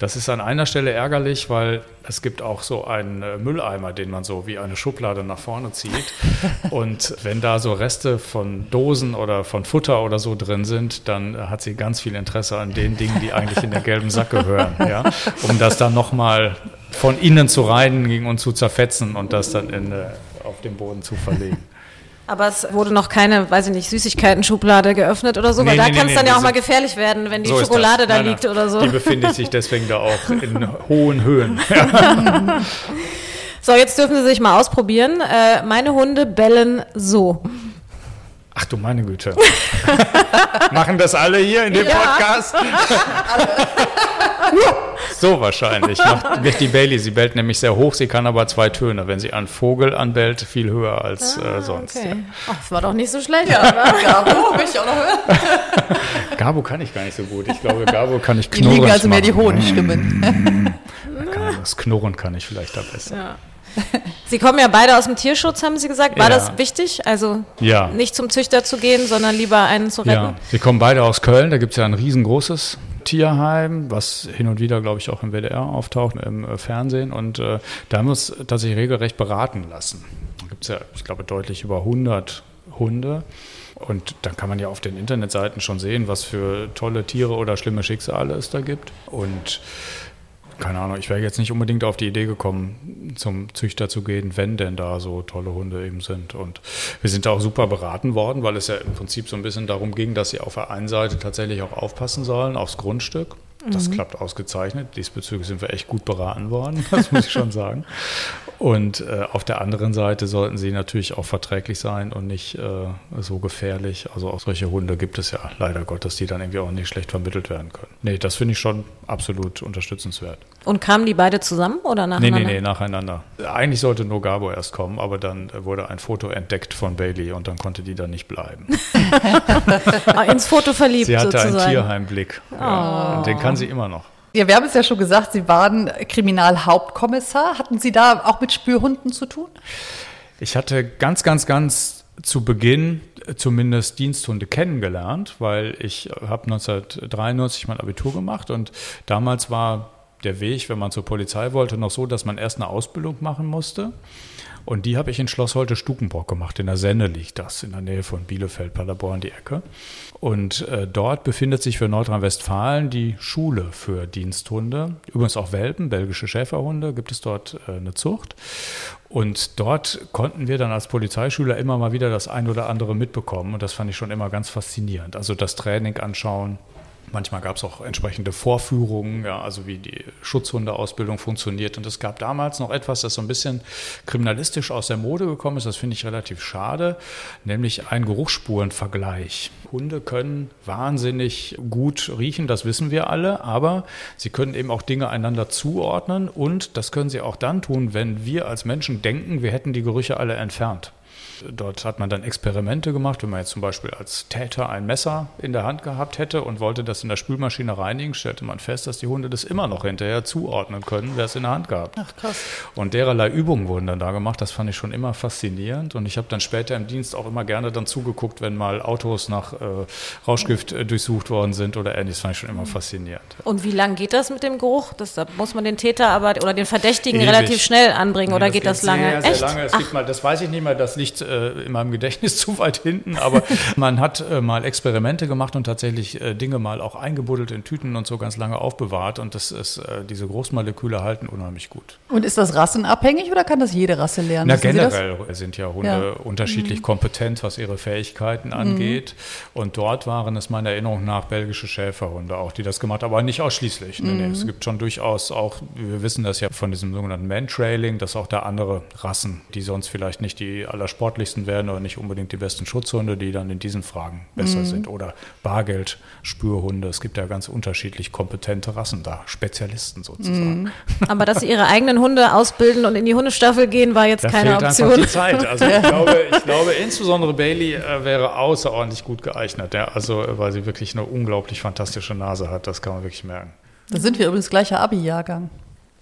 Das ist an einer Stelle ärgerlich, weil es gibt auch so einen äh, Mülleimer, den man so wie eine Schublade nach vorne zieht. Und wenn da so Reste von Dosen oder von Futter oder so drin sind, dann hat sie ganz viel Interesse an den Dingen, die eigentlich in den gelben Sack gehören, ja? um das dann nochmal von innen zu reinigen und zu zerfetzen und das dann in, äh, auf den Boden zu verlegen. Aber es wurde noch keine, weiß ich nicht, Süßigkeiten-Schublade geöffnet oder so, nee, weil nee, da kann es nee, dann ja auch mal gefährlich werden, wenn die so Schokolade da nein, liegt nein. oder so. Die befindet sich deswegen da auch in hohen Höhen. so, jetzt dürfen Sie sich mal ausprobieren. Äh, meine Hunde bellen so. Ach du meine Güte. Machen das alle hier in dem ja. Podcast? so wahrscheinlich. Macht, wird die Bailey, sie bellt nämlich sehr hoch, sie kann aber zwei Töne. Wenn sie einen Vogel anbellt, viel höher als ah, äh, sonst. Okay. Ja. Ach, das war doch nicht so schlecht. Ja, Gabo, will ich auch noch hören. Gabo kann ich gar nicht so gut. Ich glaube, Gabo kann ich knurren. Die liegen also mehr die hohen Stimmen. das Knurren kann ich vielleicht da besser. Ja. Sie kommen ja beide aus dem Tierschutz, haben Sie gesagt. War ja. das wichtig? Also ja. nicht zum Züchter zu gehen, sondern lieber einen zu retten? Ja, Sie kommen beide aus Köln. Da gibt es ja ein riesengroßes Tierheim, was hin und wieder, glaube ich, auch im WDR auftaucht, im äh, Fernsehen. Und äh, da haben wir uns tatsächlich regelrecht beraten lassen. Da gibt es ja, ich glaube, deutlich über 100 Hunde. Und dann kann man ja auf den Internetseiten schon sehen, was für tolle Tiere oder schlimme Schicksale es da gibt. Und keine Ahnung, ich wäre jetzt nicht unbedingt auf die Idee gekommen, zum Züchter zu gehen, wenn denn da so tolle Hunde eben sind. Und wir sind da auch super beraten worden, weil es ja im Prinzip so ein bisschen darum ging, dass sie auf der einen Seite tatsächlich auch aufpassen sollen aufs Grundstück. Das mhm. klappt ausgezeichnet. Diesbezüglich sind wir echt gut beraten worden, das muss ich schon sagen. Und äh, auf der anderen Seite sollten sie natürlich auch verträglich sein und nicht äh, so gefährlich. Also auch solche Hunde gibt es ja leider Gottes, die dann irgendwie auch nicht schlecht vermittelt werden können. Nee, das finde ich schon absolut unterstützenswert. Und kamen die beide zusammen oder nacheinander? Nee, nee, nee, nacheinander. Eigentlich sollte nur Gabo erst kommen, aber dann wurde ein Foto entdeckt von Bailey und dann konnte die da nicht bleiben. Ah, ins Foto verliebt Sie hatte sozusagen. einen Tierheimblick. Oh. Ja, den kann sie immer noch. Ja, wir haben es ja schon gesagt, Sie waren Kriminalhauptkommissar. Hatten Sie da auch mit Spürhunden zu tun? Ich hatte ganz, ganz, ganz zu Beginn zumindest Diensthunde kennengelernt, weil ich habe 1993 mein Abitur gemacht und damals war der Weg, wenn man zur Polizei wollte, noch so, dass man erst eine Ausbildung machen musste. Und die habe ich in Schloss Holte Stukenbrock gemacht. In der Senne liegt das, in der Nähe von Bielefeld, Paderborn, die Ecke. Und äh, dort befindet sich für Nordrhein-Westfalen die Schule für Diensthunde. Übrigens auch Welpen, belgische Schäferhunde, gibt es dort äh, eine Zucht. Und dort konnten wir dann als Polizeischüler immer mal wieder das ein oder andere mitbekommen. Und das fand ich schon immer ganz faszinierend. Also das Training anschauen, Manchmal gab es auch entsprechende Vorführungen, ja, also wie die Schutzhundeausbildung funktioniert. Und es gab damals noch etwas, das so ein bisschen kriminalistisch aus der Mode gekommen ist. Das finde ich relativ schade, nämlich ein Geruchsspurenvergleich. Hunde können wahnsinnig gut riechen, das wissen wir alle, aber sie können eben auch Dinge einander zuordnen und das können sie auch dann tun, wenn wir als Menschen denken, wir hätten die Gerüche alle entfernt. Dort hat man dann Experimente gemacht, wenn man jetzt zum Beispiel als Täter ein Messer in der Hand gehabt hätte und wollte das in der Spülmaschine reinigen, stellte man fest, dass die Hunde das immer noch hinterher zuordnen können, wer es in der Hand gehabt. Ach krass. Und dererlei Übungen wurden dann da gemacht. Das fand ich schon immer faszinierend. Und ich habe dann später im Dienst auch immer gerne dann zugeguckt, wenn mal Autos nach äh, Rauschgift äh, durchsucht worden sind oder ähnliches. Fand ich schon immer faszinierend. Und wie lang geht das mit dem Geruch? Das, da muss man den Täter aber oder den Verdächtigen Ewig. relativ schnell anbringen Nee, oder geht das lange? Sehr, sehr Echt? lange. Es gibt mal, das weiß ich nicht mehr, das liegt äh, in meinem Gedächtnis zu weit hinten, aber man hat äh, mal Experimente gemacht und tatsächlich äh, Dinge mal auch eingebuddelt in Tüten und so ganz lange aufbewahrt und das ist, äh, diese Großmoleküle halten unheimlich gut. Und ist das rassenabhängig oder kann das jede Rasse lernen? Na, Wissen generell sind ja Hunde Ja. Mhm. unterschiedlich kompetent, was ihre Fähigkeiten angeht. Und dort waren es meiner Erinnerung nach belgische Schäferhunde auch, die das gemacht haben, aber nicht ausschließlich. Mhm. nee, es gibt schon durchaus auch, wir wissen das ja von diesem sogenannten Mantrailing, dass auch da andere Rassen, die sonst vielleicht nicht die allersportlichsten werden oder nicht unbedingt die besten Schutzhunde, die dann in diesen Fragen besser Mhm. sind. Oder Bargeld, Spürhunde. Es gibt ja ganz unterschiedlich kompetente Rassen da, Spezialisten sozusagen. Mhm. Aber dass sie ihre eigenen Hunde ausbilden und in die Hundestaffel gehen, war jetzt Da keine fehlt Option. einfach die Zeit. Also ich glaube, ich glaube insbesondere Bailey äh, wäre außerordentlich gut geeignet. Ja, also äh, weil sie wirklich eine unglaublich fantastische Nase hat. Das kann man wirklich merken. Da sind wir übrigens gleicher Abi-Jahrgang.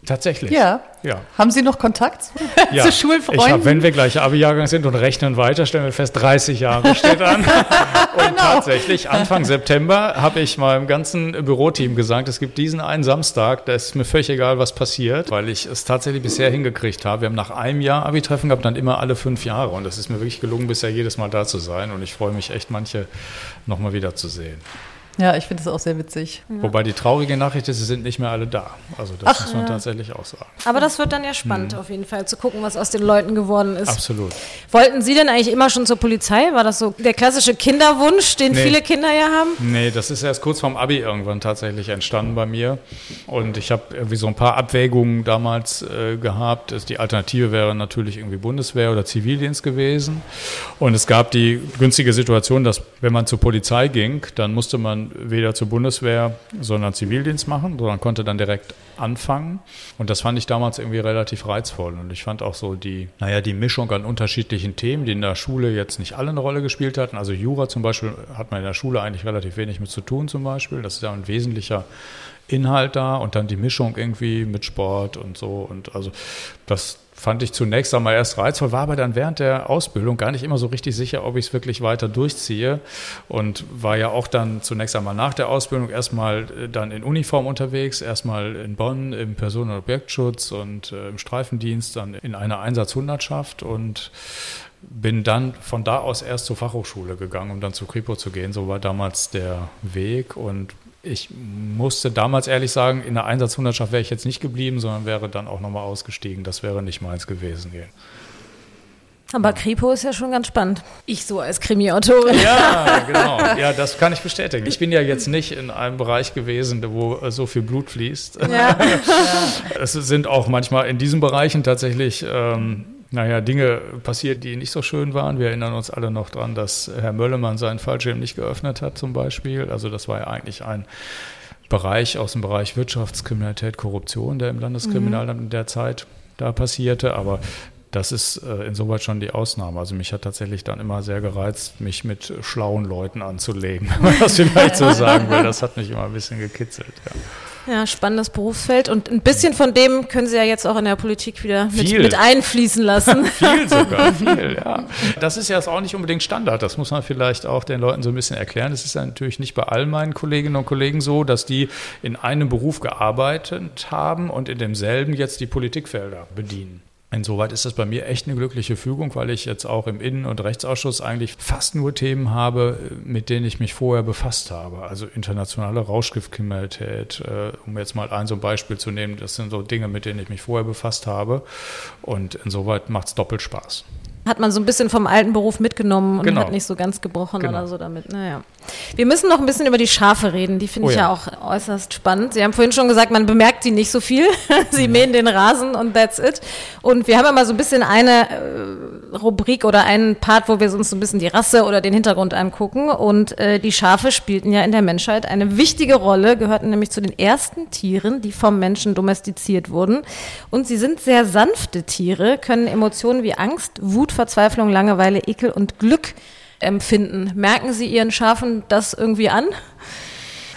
Tatsächlich. Ja. Ja. Haben Sie noch Kontakt Ja. zu Ich Schulfreunden? hab, wenn wir gleiche Abi-Jahrgang sind und rechnen weiter, stellen wir fest, 30 Jahre steht an. Und Genau. tatsächlich, Anfang September habe ich meinem ganzen Büroteam gesagt, es gibt diesen einen Samstag, da ist mir völlig egal, was passiert, weil ich es tatsächlich bisher hingekriegt habe. Wir haben nach einem Jahr Abi-Treffen gehabt, dann immer alle fünf Jahre. Und es ist mir wirklich gelungen, bisher jedes Mal da zu sein. Und ich freue mich echt, manche nochmal wieder zu sehen. Ja, ich finde das auch sehr witzig. Wobei die traurige Nachricht ist, sie sind nicht mehr alle da. Also das muss man tatsächlich auch sagen. Aber das wird dann ja spannend Mhm. auf jeden Fall zu gucken, was aus den Leuten geworden ist. Absolut. Wollten Sie denn eigentlich immer schon zur Polizei? War das so der klassische Kinderwunsch, den Nee. viele Kinder ja haben? Nee, das ist erst kurz vorm Abi irgendwann tatsächlich entstanden bei mir. Und ich habe irgendwie so ein paar Abwägungen damals äh, gehabt. Es- Die Alternative wäre natürlich irgendwie Bundeswehr oder Zivildienst gewesen. Und es gab die günstige Situation, dass wenn man zur Polizei ging, dann musste man weder zur Bundeswehr, sondern Zivildienst machen, sondern konnte dann direkt anfangen. Und das fand ich damals irgendwie relativ reizvoll. Und ich fand auch so die, naja, die Mischung an unterschiedlichen Themen, die in der Schule jetzt nicht alle eine Rolle gespielt hatten. Also Jura zum Beispiel hat man in der Schule eigentlich relativ wenig mit zu tun zum Beispiel. Das ist ja ein wesentlicher Inhalt da und dann die Mischung irgendwie mit Sport und so. Und also das fand ich zunächst einmal erst reizvoll, war aber dann während der Ausbildung gar nicht immer so richtig sicher, ob ich es wirklich weiter durchziehe und war ja auch dann zunächst einmal nach der Ausbildung erstmal äh, dann in Uniform unterwegs, erstmal in Bonn im Personen- und Objektschutz und äh, im Streifendienst, dann in einer Einsatzhundertschaft und bin dann von da aus erst zur Fachhochschule gegangen, um dann zu Kripo zu gehen. So war damals der Weg und ich musste damals ehrlich sagen, in der Einsatzhundertschaft wäre ich jetzt nicht geblieben, sondern wäre dann auch nochmal ausgestiegen. Das wäre nicht meins gewesen. Hier. Aber Kripo ist ja schon ganz spannend. Ich so als Krimi-Autorin. Ja, genau. Ja, das kann ich bestätigen. Ich bin ja jetzt nicht in einem Bereich gewesen, wo äh, so viel Blut fließt. Ja. Es sind auch manchmal in diesen Bereichen tatsächlich, ähm, naja, Dinge passiert, die nicht so schön waren. Wir erinnern uns alle noch dran, dass Herr Möllemann seinen Fallschirm nicht geöffnet hat, zum Beispiel. Also das war ja eigentlich ein Bereich aus dem Bereich Wirtschaftskriminalität, Korruption, der im Landeskriminalamt in der Zeit da passierte. Aber das ist äh, insoweit schon die Ausnahme. Also mich hat tatsächlich dann immer sehr gereizt, mich mit schlauen Leuten anzulegen, wenn man das vielleicht so sagen will. Das hat mich immer ein bisschen gekitzelt. Ja. Ja, spannendes Berufsfeld. Und ein bisschen von dem können Sie ja jetzt auch in der Politik wieder mit, mit einfließen lassen. Viel sogar, viel, ja. Das ist ja jetzt auch nicht unbedingt Standard. Das muss man vielleicht auch den Leuten so ein bisschen erklären. Es ist ja natürlich nicht bei all meinen Kolleginnen und Kollegen so, dass die in einem Beruf gearbeitet haben und in demselben jetzt die Politikfelder bedienen. Insoweit ist das bei mir echt eine glückliche Fügung, weil ich jetzt auch im Innen- und Rechtsausschuss eigentlich fast nur Themen habe, mit denen ich mich vorher befasst habe. Also internationale Rauschgiftkriminalität, äh, um jetzt mal ein so ein Beispiel zu nehmen, das sind so Dinge, mit denen ich mich vorher befasst habe. Und insoweit macht es doppelt Spaß. Hat man so ein bisschen vom alten Beruf mitgenommen und Genau. hat nicht so ganz gebrochen Genau. oder so damit. Naja. Wir müssen noch ein bisschen über die Schafe reden. Die finde Oh ich ja. ja auch äußerst spannend. Sie haben vorhin schon gesagt, man bemerkt sie nicht so viel. sie mähen den Rasen und that's it. Und wir haben immer so ein bisschen eine äh, Rubrik oder einen Part, wo wir uns so ein bisschen die Rasse oder den Hintergrund angucken. Und äh, die Schafe spielten ja in der Menschheit eine wichtige Rolle, gehörten nämlich zu den ersten Tieren, die vom Menschen domestiziert wurden. Und sie sind sehr sanfte Tiere, können Emotionen wie Angst, Wut, Verzweiflung, Langeweile, Ekel und Glück empfinden. Merken Sie Ihren Schafen das irgendwie an?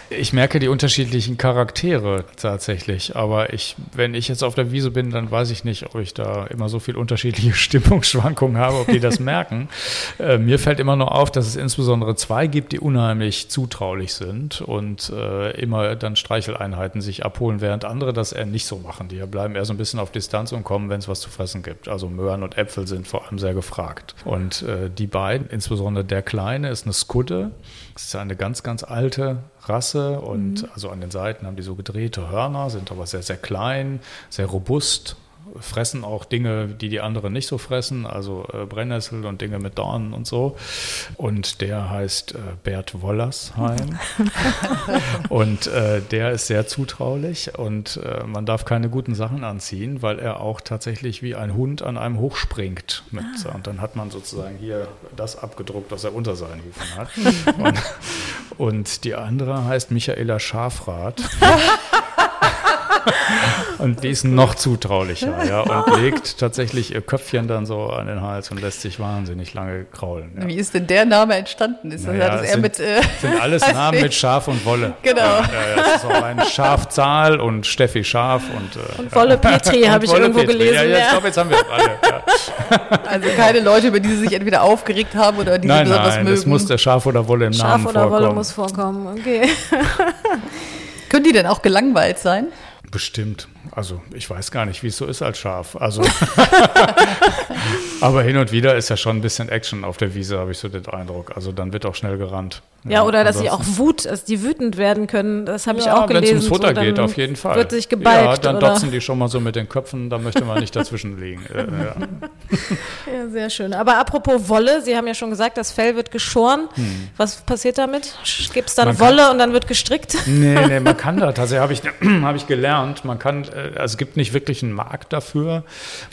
Ich merke die unterschiedlichen Charaktere tatsächlich, aber ich, wenn ich jetzt auf der Wiese bin, dann weiß ich nicht, ob ich da immer so viel unterschiedliche Stimmungsschwankungen habe, ob die das merken. Äh, mir fällt immer nur auf, dass es insbesondere zwei gibt, die unheimlich zutraulich sind und äh, immer dann Streicheleinheiten sich abholen, während andere das eher nicht so machen. Die bleiben eher so ein bisschen auf Distanz und kommen, wenn es was zu fressen gibt. Also Möhren und Äpfel sind vor allem sehr gefragt. Und äh, die beiden, insbesondere der Kleine, ist eine Skudde. Das ist eine ganz, ganz alte Rasse und also an den Seiten haben die so gedrehte Hörner, sind aber sehr, sehr klein, sehr robust, fressen auch Dinge, die die anderen nicht so fressen, also äh, Brennnessel und Dinge mit Dornen und so. Und der heißt äh, Bert Wollersheim und äh, der ist sehr zutraulich und äh, man darf keine guten Sachen anziehen, weil er auch tatsächlich wie ein Hund an einem hochspringt. Mit, Und dann hat man sozusagen hier das abgedruckt, was er unter seinen Hufen hat. und, und die andere heißt Michaela Schafrath. Und die ist noch zutraulicher, ja, und legt tatsächlich ihr Köpfchen dann so an den Hals und lässt sich wahnsinnig lange kraulen. Ja. Wie ist denn der Name entstanden? Ist das, Naja, das eher sind, mit. Äh, sind alles Namen mit Schaf und Wolle. Genau. Ja, ja, das ist auch ein Schafzahl und Steffi Schaf und, äh, Und Wolle Petri habe ich Wolle irgendwo Petri. gelesen. Ja, ja, ich glaube, jetzt haben wir es alle. Ja. also keine Leute, über die sie sich entweder aufgeregt haben oder die Nein, sie besonders nein, mögen. es muss der Schaf oder Wolle im Schaf Namen oder vorkommen. Wolle muss vorkommen. Okay. Können die denn auch gelangweilt sein? Bestimmt. Also ich weiß gar nicht, wie es so ist als Schaf. Also aber hin und wieder ist ja schon ein bisschen Action auf der Wiese, habe ich so den Eindruck. Also dann wird auch schnell gerannt. Ja, oder dass sie auch Wut, dass die wütend werden können. Das habe ich Ja, auch gelesen. Wenn es ums Futter so, geht, auf jeden Fall. Wird sich gebalgt. Ja, dann oder? dotzen die schon mal so mit den Köpfen, da möchte man nicht dazwischen liegen. Äh, ja. Ja, sehr schön. Aber apropos Wolle, Sie haben ja schon gesagt, das Fell wird geschoren. Was passiert damit? Gibt es dann Hm. Man kann- Wolle und dann wird gestrickt? Nee, nee, man kann da tatsächlich, habe ich, hab ich gelernt, man kann, äh, also es gibt nicht wirklich einen Markt dafür.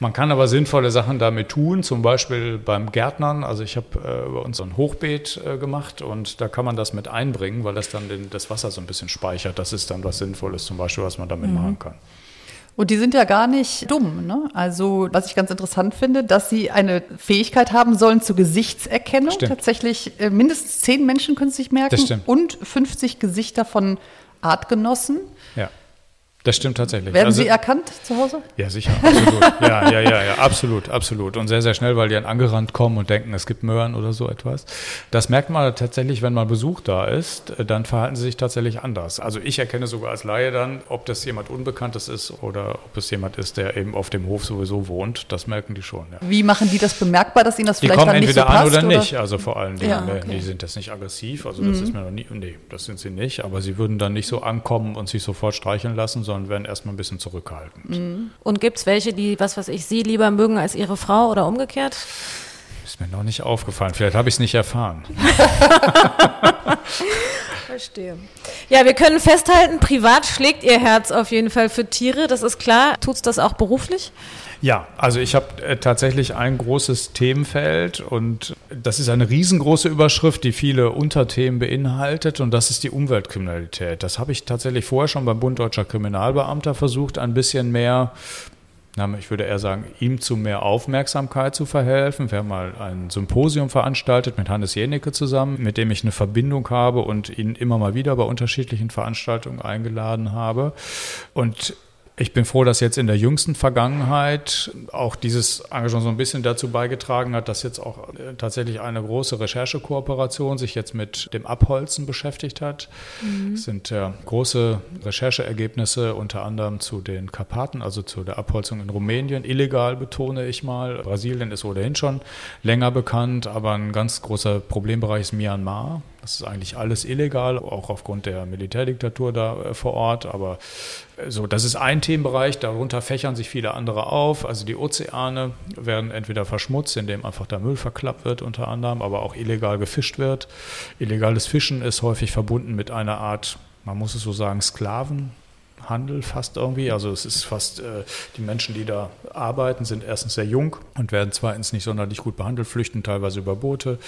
Man kann aber sinnvolle Sachen damit tun, zum Beispiel beim Gärtnern. Also ich habe äh, bei uns so ein Hochbeet äh, gemacht und da kann man das mit einbringen, weil das dann den, das Wasser so ein bisschen speichert. Das ist dann was Sinnvolles zum Beispiel, was man damit Mhm. machen kann. Und die sind ja gar nicht dumm. Ne? Also, was ich ganz interessant finde, dass sie eine Fähigkeit haben sollen zur Gesichtserkennung. Stimmt. Tatsächlich äh, mindestens zehn Menschen können sich merken und 50 Gesichter von Artgenossen. Ja, das stimmt tatsächlich. Werden Also- sie erkannt zu Hause? Ja, sicher, absolut. ja, ja, ja, ja, absolut, absolut. Und sehr, sehr schnell, weil die dann angerannt kommen und denken, es gibt Möhren oder so etwas. Das merkt man tatsächlich, wenn mal Besuch da ist, äh, dann verhalten sie sich tatsächlich anders. Also ich erkenne sogar als Laie dann, ob das jemand Unbekanntes ist oder ob es jemand ist, der eben auf dem Hof sowieso wohnt. Das merken die schon, ja. Wie machen die das bemerkbar, dass ihnen das Die vielleicht kommen dann nicht so entweder passt? an oder nicht, also vor allen Dingen. Ja, nee, okay. Mhm. Die sind jetzt nicht aggressiv, also das ist mir noch nie, nee, das sind sie nicht, aber sie würden dann nicht so ankommen und sich sofort streicheln lassen, sondern werden erstmal ein bisschen zurückhaltend. Mhm. Und gibt es welche, die, was weiß ich, Sie lieber mögen als Ihre Frau oder umgekehrt? Ist mir noch nicht aufgefallen, vielleicht habe ich es nicht erfahren. Verstehe. Ja, wir können festhalten, privat schlägt Ihr Herz auf jeden Fall für Tiere, das ist klar. Tut's das auch beruflich? Ja, also ich habe äh, tatsächlich ein großes Themenfeld und das ist eine riesengroße Überschrift, die viele Unterthemen beinhaltet und das ist die Umweltkriminalität. Das habe ich tatsächlich vorher schon beim Bund Deutscher Kriminalbeamter versucht, ein bisschen mehr, ich würde eher sagen, ihm zu mehr Aufmerksamkeit zu verhelfen. Wir haben mal ein Symposium veranstaltet mit Hannes Jenecke zusammen, mit dem ich eine Verbindung habe und ihn immer mal wieder bei unterschiedlichen Veranstaltungen eingeladen habe. Und ich bin froh, dass jetzt in der jüngsten Vergangenheit auch dieses Engagement so ein bisschen dazu beigetragen hat, dass jetzt auch äh, tatsächlich eine große Recherchekooperation sich jetzt mit dem Abholzen beschäftigt hat. Es sind äh, große Rechercheergebnisse unter anderem zu den Karpaten, also zu der Abholzung in Rumänien. Illegal betone ich mal. Brasilien ist ohnehin schon länger bekannt, aber ein ganz großer Problembereich ist Myanmar. Das ist eigentlich alles illegal, auch aufgrund der Militärdiktatur da äh, vor Ort. Aber äh, so, das ist ein Themenbereich. Darunter fächern sich viele andere auf. Also die Ozeane werden entweder verschmutzt, indem einfach der Müll verklappt wird, unter anderem, aber auch illegal gefischt wird. Illegales Fischen ist häufig verbunden mit einer Art, man muss es so sagen, Sklaven. Handel fast irgendwie. Also es ist fast, äh, die Menschen, die da arbeiten, sind erstens sehr jung und werden zweitens nicht sonderlich gut behandelt, flüchten teilweise über Boote.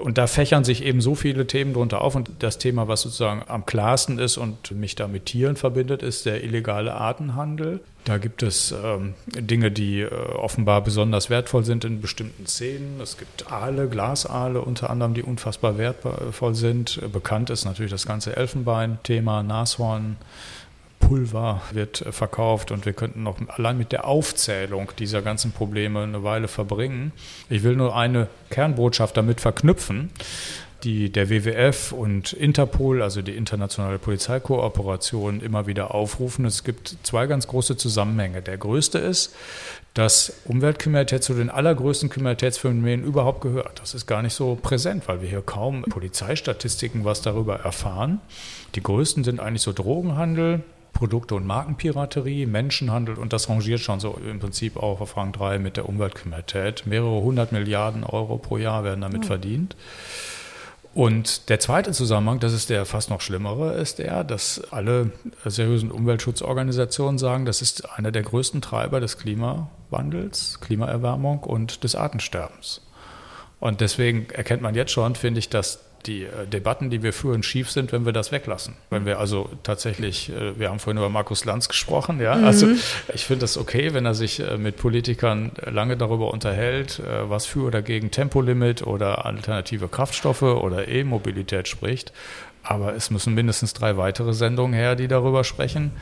Und da fächern sich eben so viele Themen drunter auf. Und das Thema, was sozusagen am klarsten ist und mich da mit Tieren verbindet, ist der illegale Artenhandel. Da gibt es ähm, Dinge, die äh, offenbar besonders wertvoll sind in bestimmten Szenen. Es gibt Aale, Glasaale unter anderem, die unfassbar wertvoll sind. Bekannt ist natürlich das ganze Elfenbein-Thema, Nashorn. Pulver wird äh, verkauft und wir könnten noch allein mit der Aufzählung dieser ganzen Probleme eine Weile verbringen. Ich will nur eine Kernbotschaft damit verknüpfen die der WWF und Interpol, also die internationale Polizeikooperation, immer wieder aufrufen. Es gibt zwei ganz große Zusammenhänge. Der größte ist, dass Umweltkriminalität zu den allergrößten Kriminalitätsphänomenen überhaupt gehört. Das ist gar nicht so präsent, weil wir hier kaum Polizeistatistiken was darüber erfahren. Die größten sind eigentlich so Drogenhandel, Produkte- und Markenpiraterie, Menschenhandel und das rangiert schon so im Prinzip auch auf Rang 3 mit der Umweltkriminalität. Mehrere hundert Milliarden Euro pro Jahr werden damit mhm. verdient. Und der zweite Zusammenhang, das ist der fast noch schlimmere, ist der, dass alle seriösen Umweltschutzorganisationen sagen, das ist einer der größten Treiber des Klimawandels, Klimaerwärmung und des Artensterbens. Und deswegen erkennt man jetzt schon, finde ich, dass die äh, Debatten, die wir führen, schief sind, wenn wir das weglassen. Wenn wir also tatsächlich, äh, wir haben vorhin über Markus Lanz gesprochen, ja, mhm. also ich finde das okay, wenn er sich äh, mit Politikern lange darüber unterhält, was für oder gegen Tempolimit oder alternative Kraftstoffe oder E-Mobilität spricht. Aber es müssen mindestens drei weitere Sendungen her, die darüber sprechen,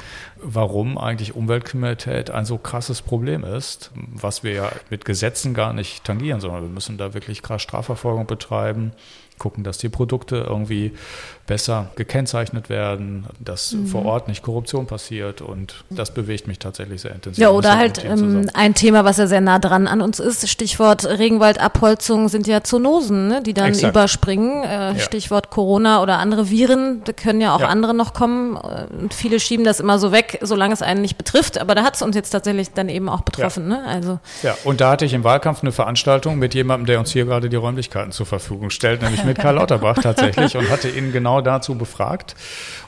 warum eigentlich Umweltkriminalität ein so krasses Problem ist, was wir ja mit Gesetzen gar nicht tangieren, sondern wir müssen da wirklich krass Strafverfolgung betreiben gucken, dass die Produkte irgendwie besser gekennzeichnet werden, dass mhm. vorOrt nicht Korruption passiert und das bewegt mich tatsächlich sehr intensiv. Ja, oder halt ähm, ein Thema, was ja sehr nah dran an uns ist, Stichwort Regenwaldabholzung sind ja Zoonosen, ne, die dann Exakt. überspringen, äh, ja. Stichwort Corona oder andere Viren, da können ja auch ja. andere noch kommen und viele schieben das immer so weg, solange es einen nicht betrifft, aber da hat es uns jetzt tatsächlich dann eben auch betroffen. Ja. Ne? Also. ja, und da hatte ich im Wahlkampf eine Veranstaltung mit jemandem, der uns hier gerade die Räumlichkeiten zur Verfügung stellt, nämlich mit Karl Lauterbach tatsächlich und hatte ihn genau dazu befragt.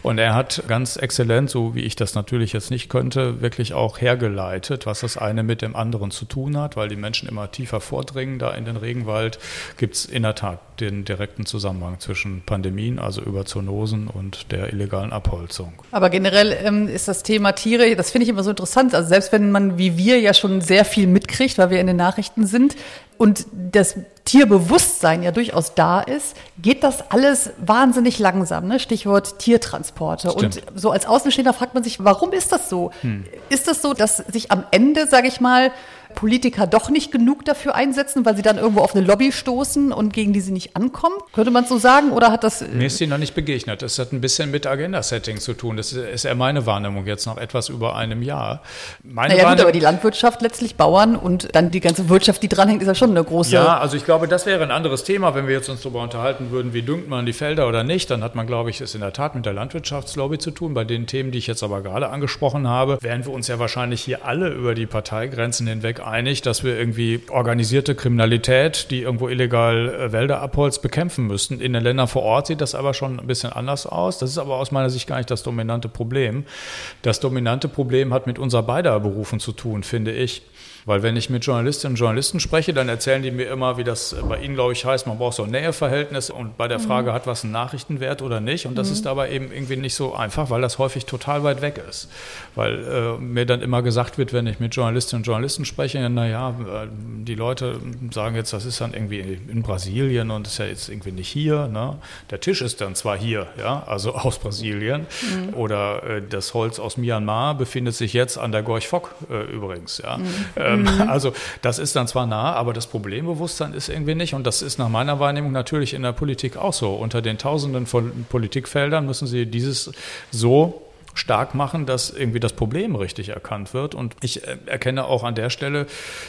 Und er hat ganz exzellent, so wie ich das natürlich jetzt nicht könnte, wirklich auch hergeleitet, was das eine mit dem anderen zu tun hat, weil die Menschen immer tiefer vordringen da in den Regenwald, gibt es in der Tat den direkten Zusammenhang zwischen Pandemien, also über Zoonosen und der illegalen Abholzung. Aber generell ähm, ist das Thema Tiere, das finde ich immer so interessant. Also selbst wenn man wie wir ja schon sehr viel mitkriegt, weil wir in den Nachrichten sind, und das Tierbewusstsein ja durchaus da ist, geht das alles wahnsinnig langsam. Ne? Stichwort Tiertransporte. Stimmt. Und so als Außenstehender fragt man sich, warum ist das so? Hm. Ist das so, dass sich am Ende, sage ich mal, Politiker doch nicht genug dafür einsetzen, weil sie dann irgendwo auf eine Lobby stoßen und gegen die sie nicht ankommen? Könnte man so sagen? Oder hat das. Mir ist sie noch nicht begegnet. Das hat ein bisschen mit Agenda-Setting zu tun. Das ist eher meine Wahrnehmung jetzt nach etwas über einem Jahr. Meine naja, gut, aber die Landwirtschaft letztlich Bauern und dann die ganze Wirtschaft, die dranhängt, ist ja schon eine große. Ja, also ich glaube, das wäre ein anderes Thema, wenn wir jetzt uns darüber unterhalten würden, wie düngt man die Felder oder nicht. Dann hat man, glaube ich, es in der Tat mit der Landwirtschaftslobby zu tun. Bei den Themen, die ich jetzt aber gerade angesprochen habe, wären wir uns ja wahrscheinlich hier alle über die Parteigrenzen hinweg einig, dass wir irgendwie organisierte Kriminalität, die irgendwo illegal äh, Wälder abholzt, bekämpfen müssten. In den Ländern vor Ort sieht das aber schon ein bisschen anders aus. Das ist aber aus meiner Sicht gar nicht das dominante Problem. Das dominante Problem hat mit unser beider Berufen zu tun, finde ich. Weil wenn ich mit Journalistinnen und Journalisten spreche, dann erzählen die mir immer, wie das bei ihnen, glaube ich, heißt, man braucht so ein Näheverhältnis und bei der Frage, mhm. hat was einen Nachrichtenwert oder nicht? Und das mhm. ist dabei eben irgendwie nicht so einfach, weil das häufig total weit weg ist. Weil äh, mir dann immer gesagt wird, wenn ich mit Journalistinnen und Journalisten spreche, naja, äh, die Leute sagen jetzt, das ist dann irgendwie in Brasilien und ist ja jetzt irgendwie nicht hier. Ne? Der Tisch ist dann zwar hier, ja, also aus Brasilien, mhm. oder äh, das Holz aus Myanmar befindet sich jetzt an der Gorch Fock äh, übrigens, ja. Mhm. Äh, ähm, mhm. Also das ist dann zwar nah, aber das Problembewusstsein ist irgendwie nicht. Und das ist nach meiner Wahrnehmung natürlich in der Politik auch so. Unter den Tausenden von Politikfeldern müssen Sie dieses so stark machen, dass irgendwie das Problem richtig erkannt wird. Und ich äh, erkenne auch an der Stelle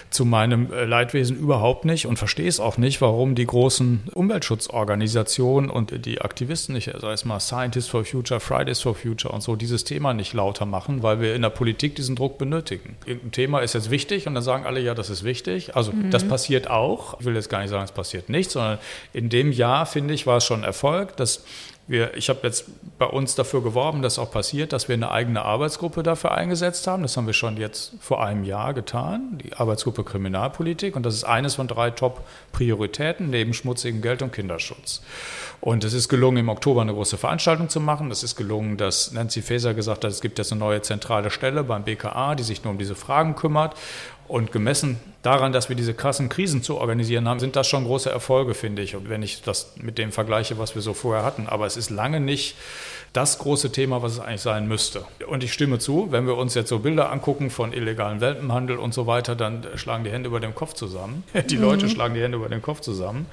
zu meinem äh, Leidwesen überhaupt nicht und verstehe es auch nicht, warum die großen Umweltschutzorganisationen und die Aktivisten, ich sage es mal Scientists for Future, Fridays for Future und so, dieses Thema nicht lauter machen, weil wir in der Politik diesen Druck benötigen. Irgendein Thema ist jetzt wichtig und dann sagen alle, ja, das ist wichtig. Also mhm. das passiert auch. Ich will jetzt gar nicht sagen, es passiert nichts, sondern in dem Jahr, finde ich, war es schon Erfolg, dass wir, ich habe jetzt bei uns dafür geworben, dass auch passiert, dass wir eine eigene Arbeitsgruppe dafür eingesetzt haben. Das haben wir schon jetzt vor einem Jahr getan, die Arbeitsgruppe Kriminalpolitik. Und das ist eines von drei Top-Prioritäten neben schmutzigem Geld und Kinderschutz. Und es ist gelungen, im Oktober eine große Veranstaltung zu machen. Es ist gelungen, dass Nancy Faeser gesagt hat, es gibt jetzt eine neue zentrale Stelle beim BKA, die sich nur um diese Fragen kümmert. Und gemessen daran, dass wir diese krassen Krisen zu organisieren haben, sind das schon große Erfolge, finde ich. Und wenn ich das mit dem vergleiche, was wir so vorher hatten. Aber es ist lange nicht das große Thema, was es eigentlich sein müsste. Und ich stimme zu, wenn wir uns jetzt so Bilder angucken von illegalen Welpenhandel und so weiter, dann schlagen die Hände über dem Kopf zusammen. Die Leute mhm. schlagen die Hände über den Kopf zusammen.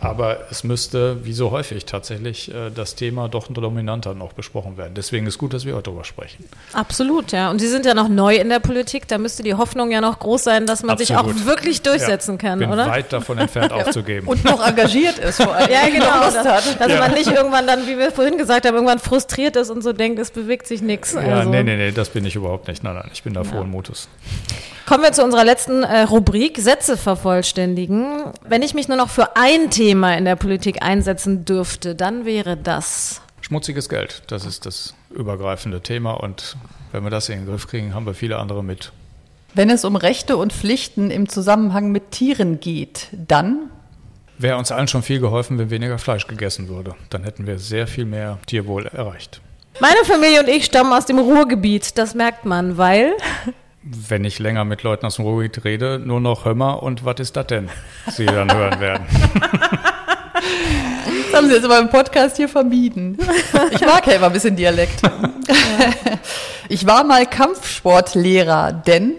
Aber es müsste, wie so häufig tatsächlich, äh, das Thema doch dominanter noch besprochen werden. Deswegen ist gut, dass wir heute darüber sprechen. Absolut, ja. Und Sie sind ja noch neu in der Politik. Da müsste die Hoffnung ja noch groß sein, dass man Absolut. sich auch wirklich durchsetzen ja, kann, bin oder? weit davon entfernt aufzugeben. Und noch engagiert ist vor allem. Ja, genau. Dass, dass ja. man nicht irgendwann dann, wie wir vorhin gesagt haben, irgendwann frustriert ist und so denkt, es bewegt sich nichts. Ja, also. nee, nee, nee, das bin ich überhaupt nicht. Nein, nein, ich bin da frohen Mutes. Kommen wir zu unserer letzten äh, Rubrik, Sätze vervollständigen. Wenn ich mich nur noch für ein Thema in der Politik einsetzen dürfte, dann wäre das. Schmutziges Geld, das ist das übergreifende Thema und wenn wir das in den Griff kriegen, haben wir viele andere mit. Wenn es um Rechte und Pflichten im Zusammenhang mit Tieren geht, dann wäre uns allen schon viel geholfen, wenn weniger Fleisch gegessen würde. Dann hätten wir sehr viel mehr Tierwohl erreicht. Meine Familie und ich stammen aus dem Ruhrgebiet, das merkt man, weil wenn ich länger mit Leuten aus dem Ruhrgebiet rede, nur noch Hömmer und was ist das denn, sie dann hören werden. Das haben Sie jetzt aber im Podcast hier vermieden. Ich mag ja immer ein bisschen Dialekt. Ich war mal Kampfsportlehrer, denn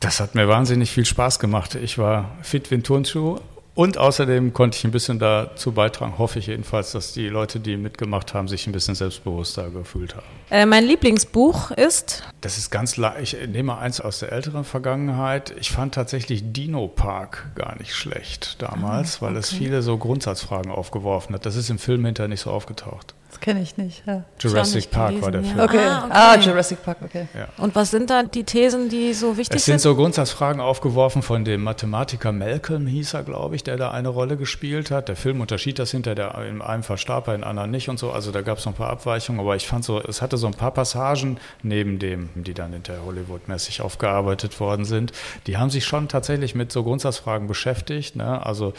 das hat mir wahnsinnig viel Spaß gemacht. Ich war fit wie ein Turnschuh und außerdem konnte ich ein bisschen dazu beitragen, hoffe ich jedenfalls, dass die Leute, die mitgemacht haben, sich ein bisschen selbstbewusster gefühlt haben. Äh, mein Lieblingsbuch ist? Das ist ganz leicht. Ich nehme eins aus der älteren Vergangenheit. Ich fand tatsächlich Dino Park gar nicht schlecht damals, ah, okay. weil es viele so Grundsatzfragen aufgeworfen hat. Das ist im Film hinterher nicht so aufgetaucht. Das kenne ich nicht. Ja. Jurassic Park gelesen, war der Film. Okay. Ah, okay. ah, Jurassic Park, okay. Ja. Und was sind da die Thesen, die so wichtig sind? Es sind so Grundsatzfragen aufgeworfen von dem Mathematiker Malcolm, hieß er, glaube ich, der da eine Rolle gespielt hat. Der Film unterschied das hinter, der in einem verstarb, in anderen nicht und so. Also da gab es noch ein paar Abweichungen, aber ich fand so, es hatte so ein paar Passagen neben dem, die dann hinter Hollywood-mäßig aufgearbeitet worden sind. Die haben sich schon tatsächlich mit so Grundsatzfragen beschäftigt. Ne? Also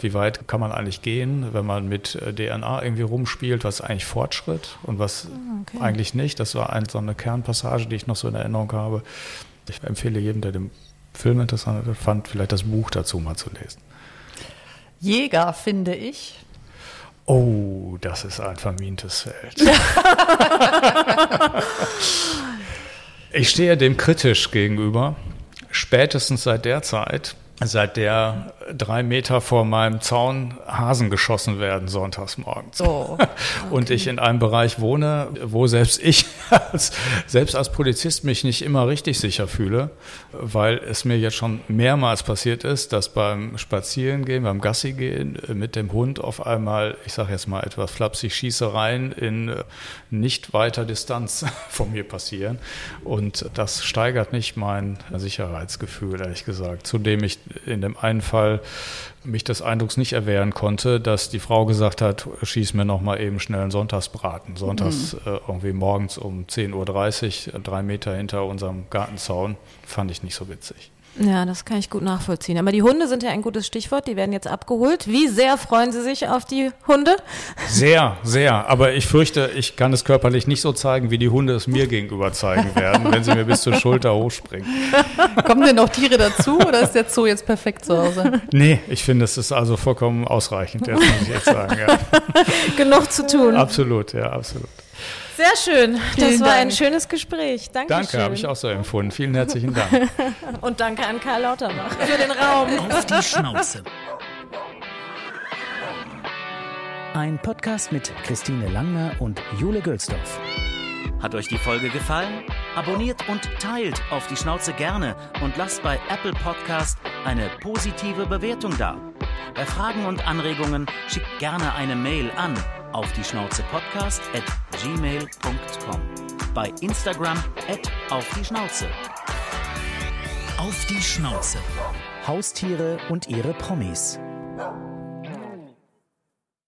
wie weit kann man eigentlich gehen, wenn man mit äh, DNA irgendwie rumspielt, was eigentlich eigentlich Fortschritt und was ah, okay. eigentlich nicht. Das war ein, so eine Kernpassage, die ich noch so in Erinnerung habe. Ich empfehle jedem, der den Film interessant fand, vielleicht das Buch dazu mal zu lesen. Jäger, finde ich. Oh, das ist ein vermintes Feld. ich stehe dem kritisch gegenüber, spätestens seit der Zeit, seit der drei Meter vor meinem Zaun Hasen geschossen werden sonntags morgens. Oh, okay. Und ich in einem Bereich wohne, wo selbst ich als, selbst als Polizist mich nicht immer richtig sicher fühle, weil es mir jetzt schon mehrmals passiert ist, dass beim Spazierengehen, beim Gassi gehen mit dem Hund auf einmal, ich sage jetzt mal etwas flapsig, Schießereien in nicht weiter Distanz von mir passieren. Und das steigert nicht mein Sicherheitsgefühl, ehrlich gesagt. Zudem ich in dem einen Fall mich des Eindrucks nicht erwehren konnte, dass die Frau gesagt hat, schieß mir noch mal eben schnell einen Sonntagsbraten. Sonntags mhm. äh, irgendwie morgens um 10.30 Uhr, drei Meter hinter unserem Gartenzaun, fand ich nicht so witzig. Ja, das kann ich gut nachvollziehen. Aber die Hunde sind ja ein gutes Stichwort. Die werden jetzt abgeholt. Wie sehr freuen Sie sich auf die Hunde? Sehr, sehr. Aber ich fürchte, ich kann es körperlich nicht so zeigen, wie die Hunde es mir gegenüber zeigen werden, wenn sie mir bis zur Schulter hochspringen. Kommen denn noch Tiere dazu oder ist der Zoo jetzt perfekt zu Hause? Nee, ich finde, es ist also vollkommen ausreichend, jetzt muss ich jetzt sagen. Ja. Genug zu tun. Absolut, ja, absolut. Sehr schön. Vielen das war Dank. ein schönes Gespräch. Danke. Danke, habe ich auch so empfunden. Vielen herzlichen Dank. Und danke an Karl Lauterbach für den Raum. Auf die Schnauze. Ein Podcast mit Christine Langner und Jule Gölsdorf. Hat euch die Folge gefallen? Abonniert und teilt auf die Schnauze gerne und lasst bei Apple Podcast eine positive Bewertung da. Bei Fragen und Anregungen schickt gerne eine Mail an auf die Schnauze Podcast at gmail.com. Bei Instagram at auf die Schnauze. Auf die Schnauze. Haustiere und ihre Promis.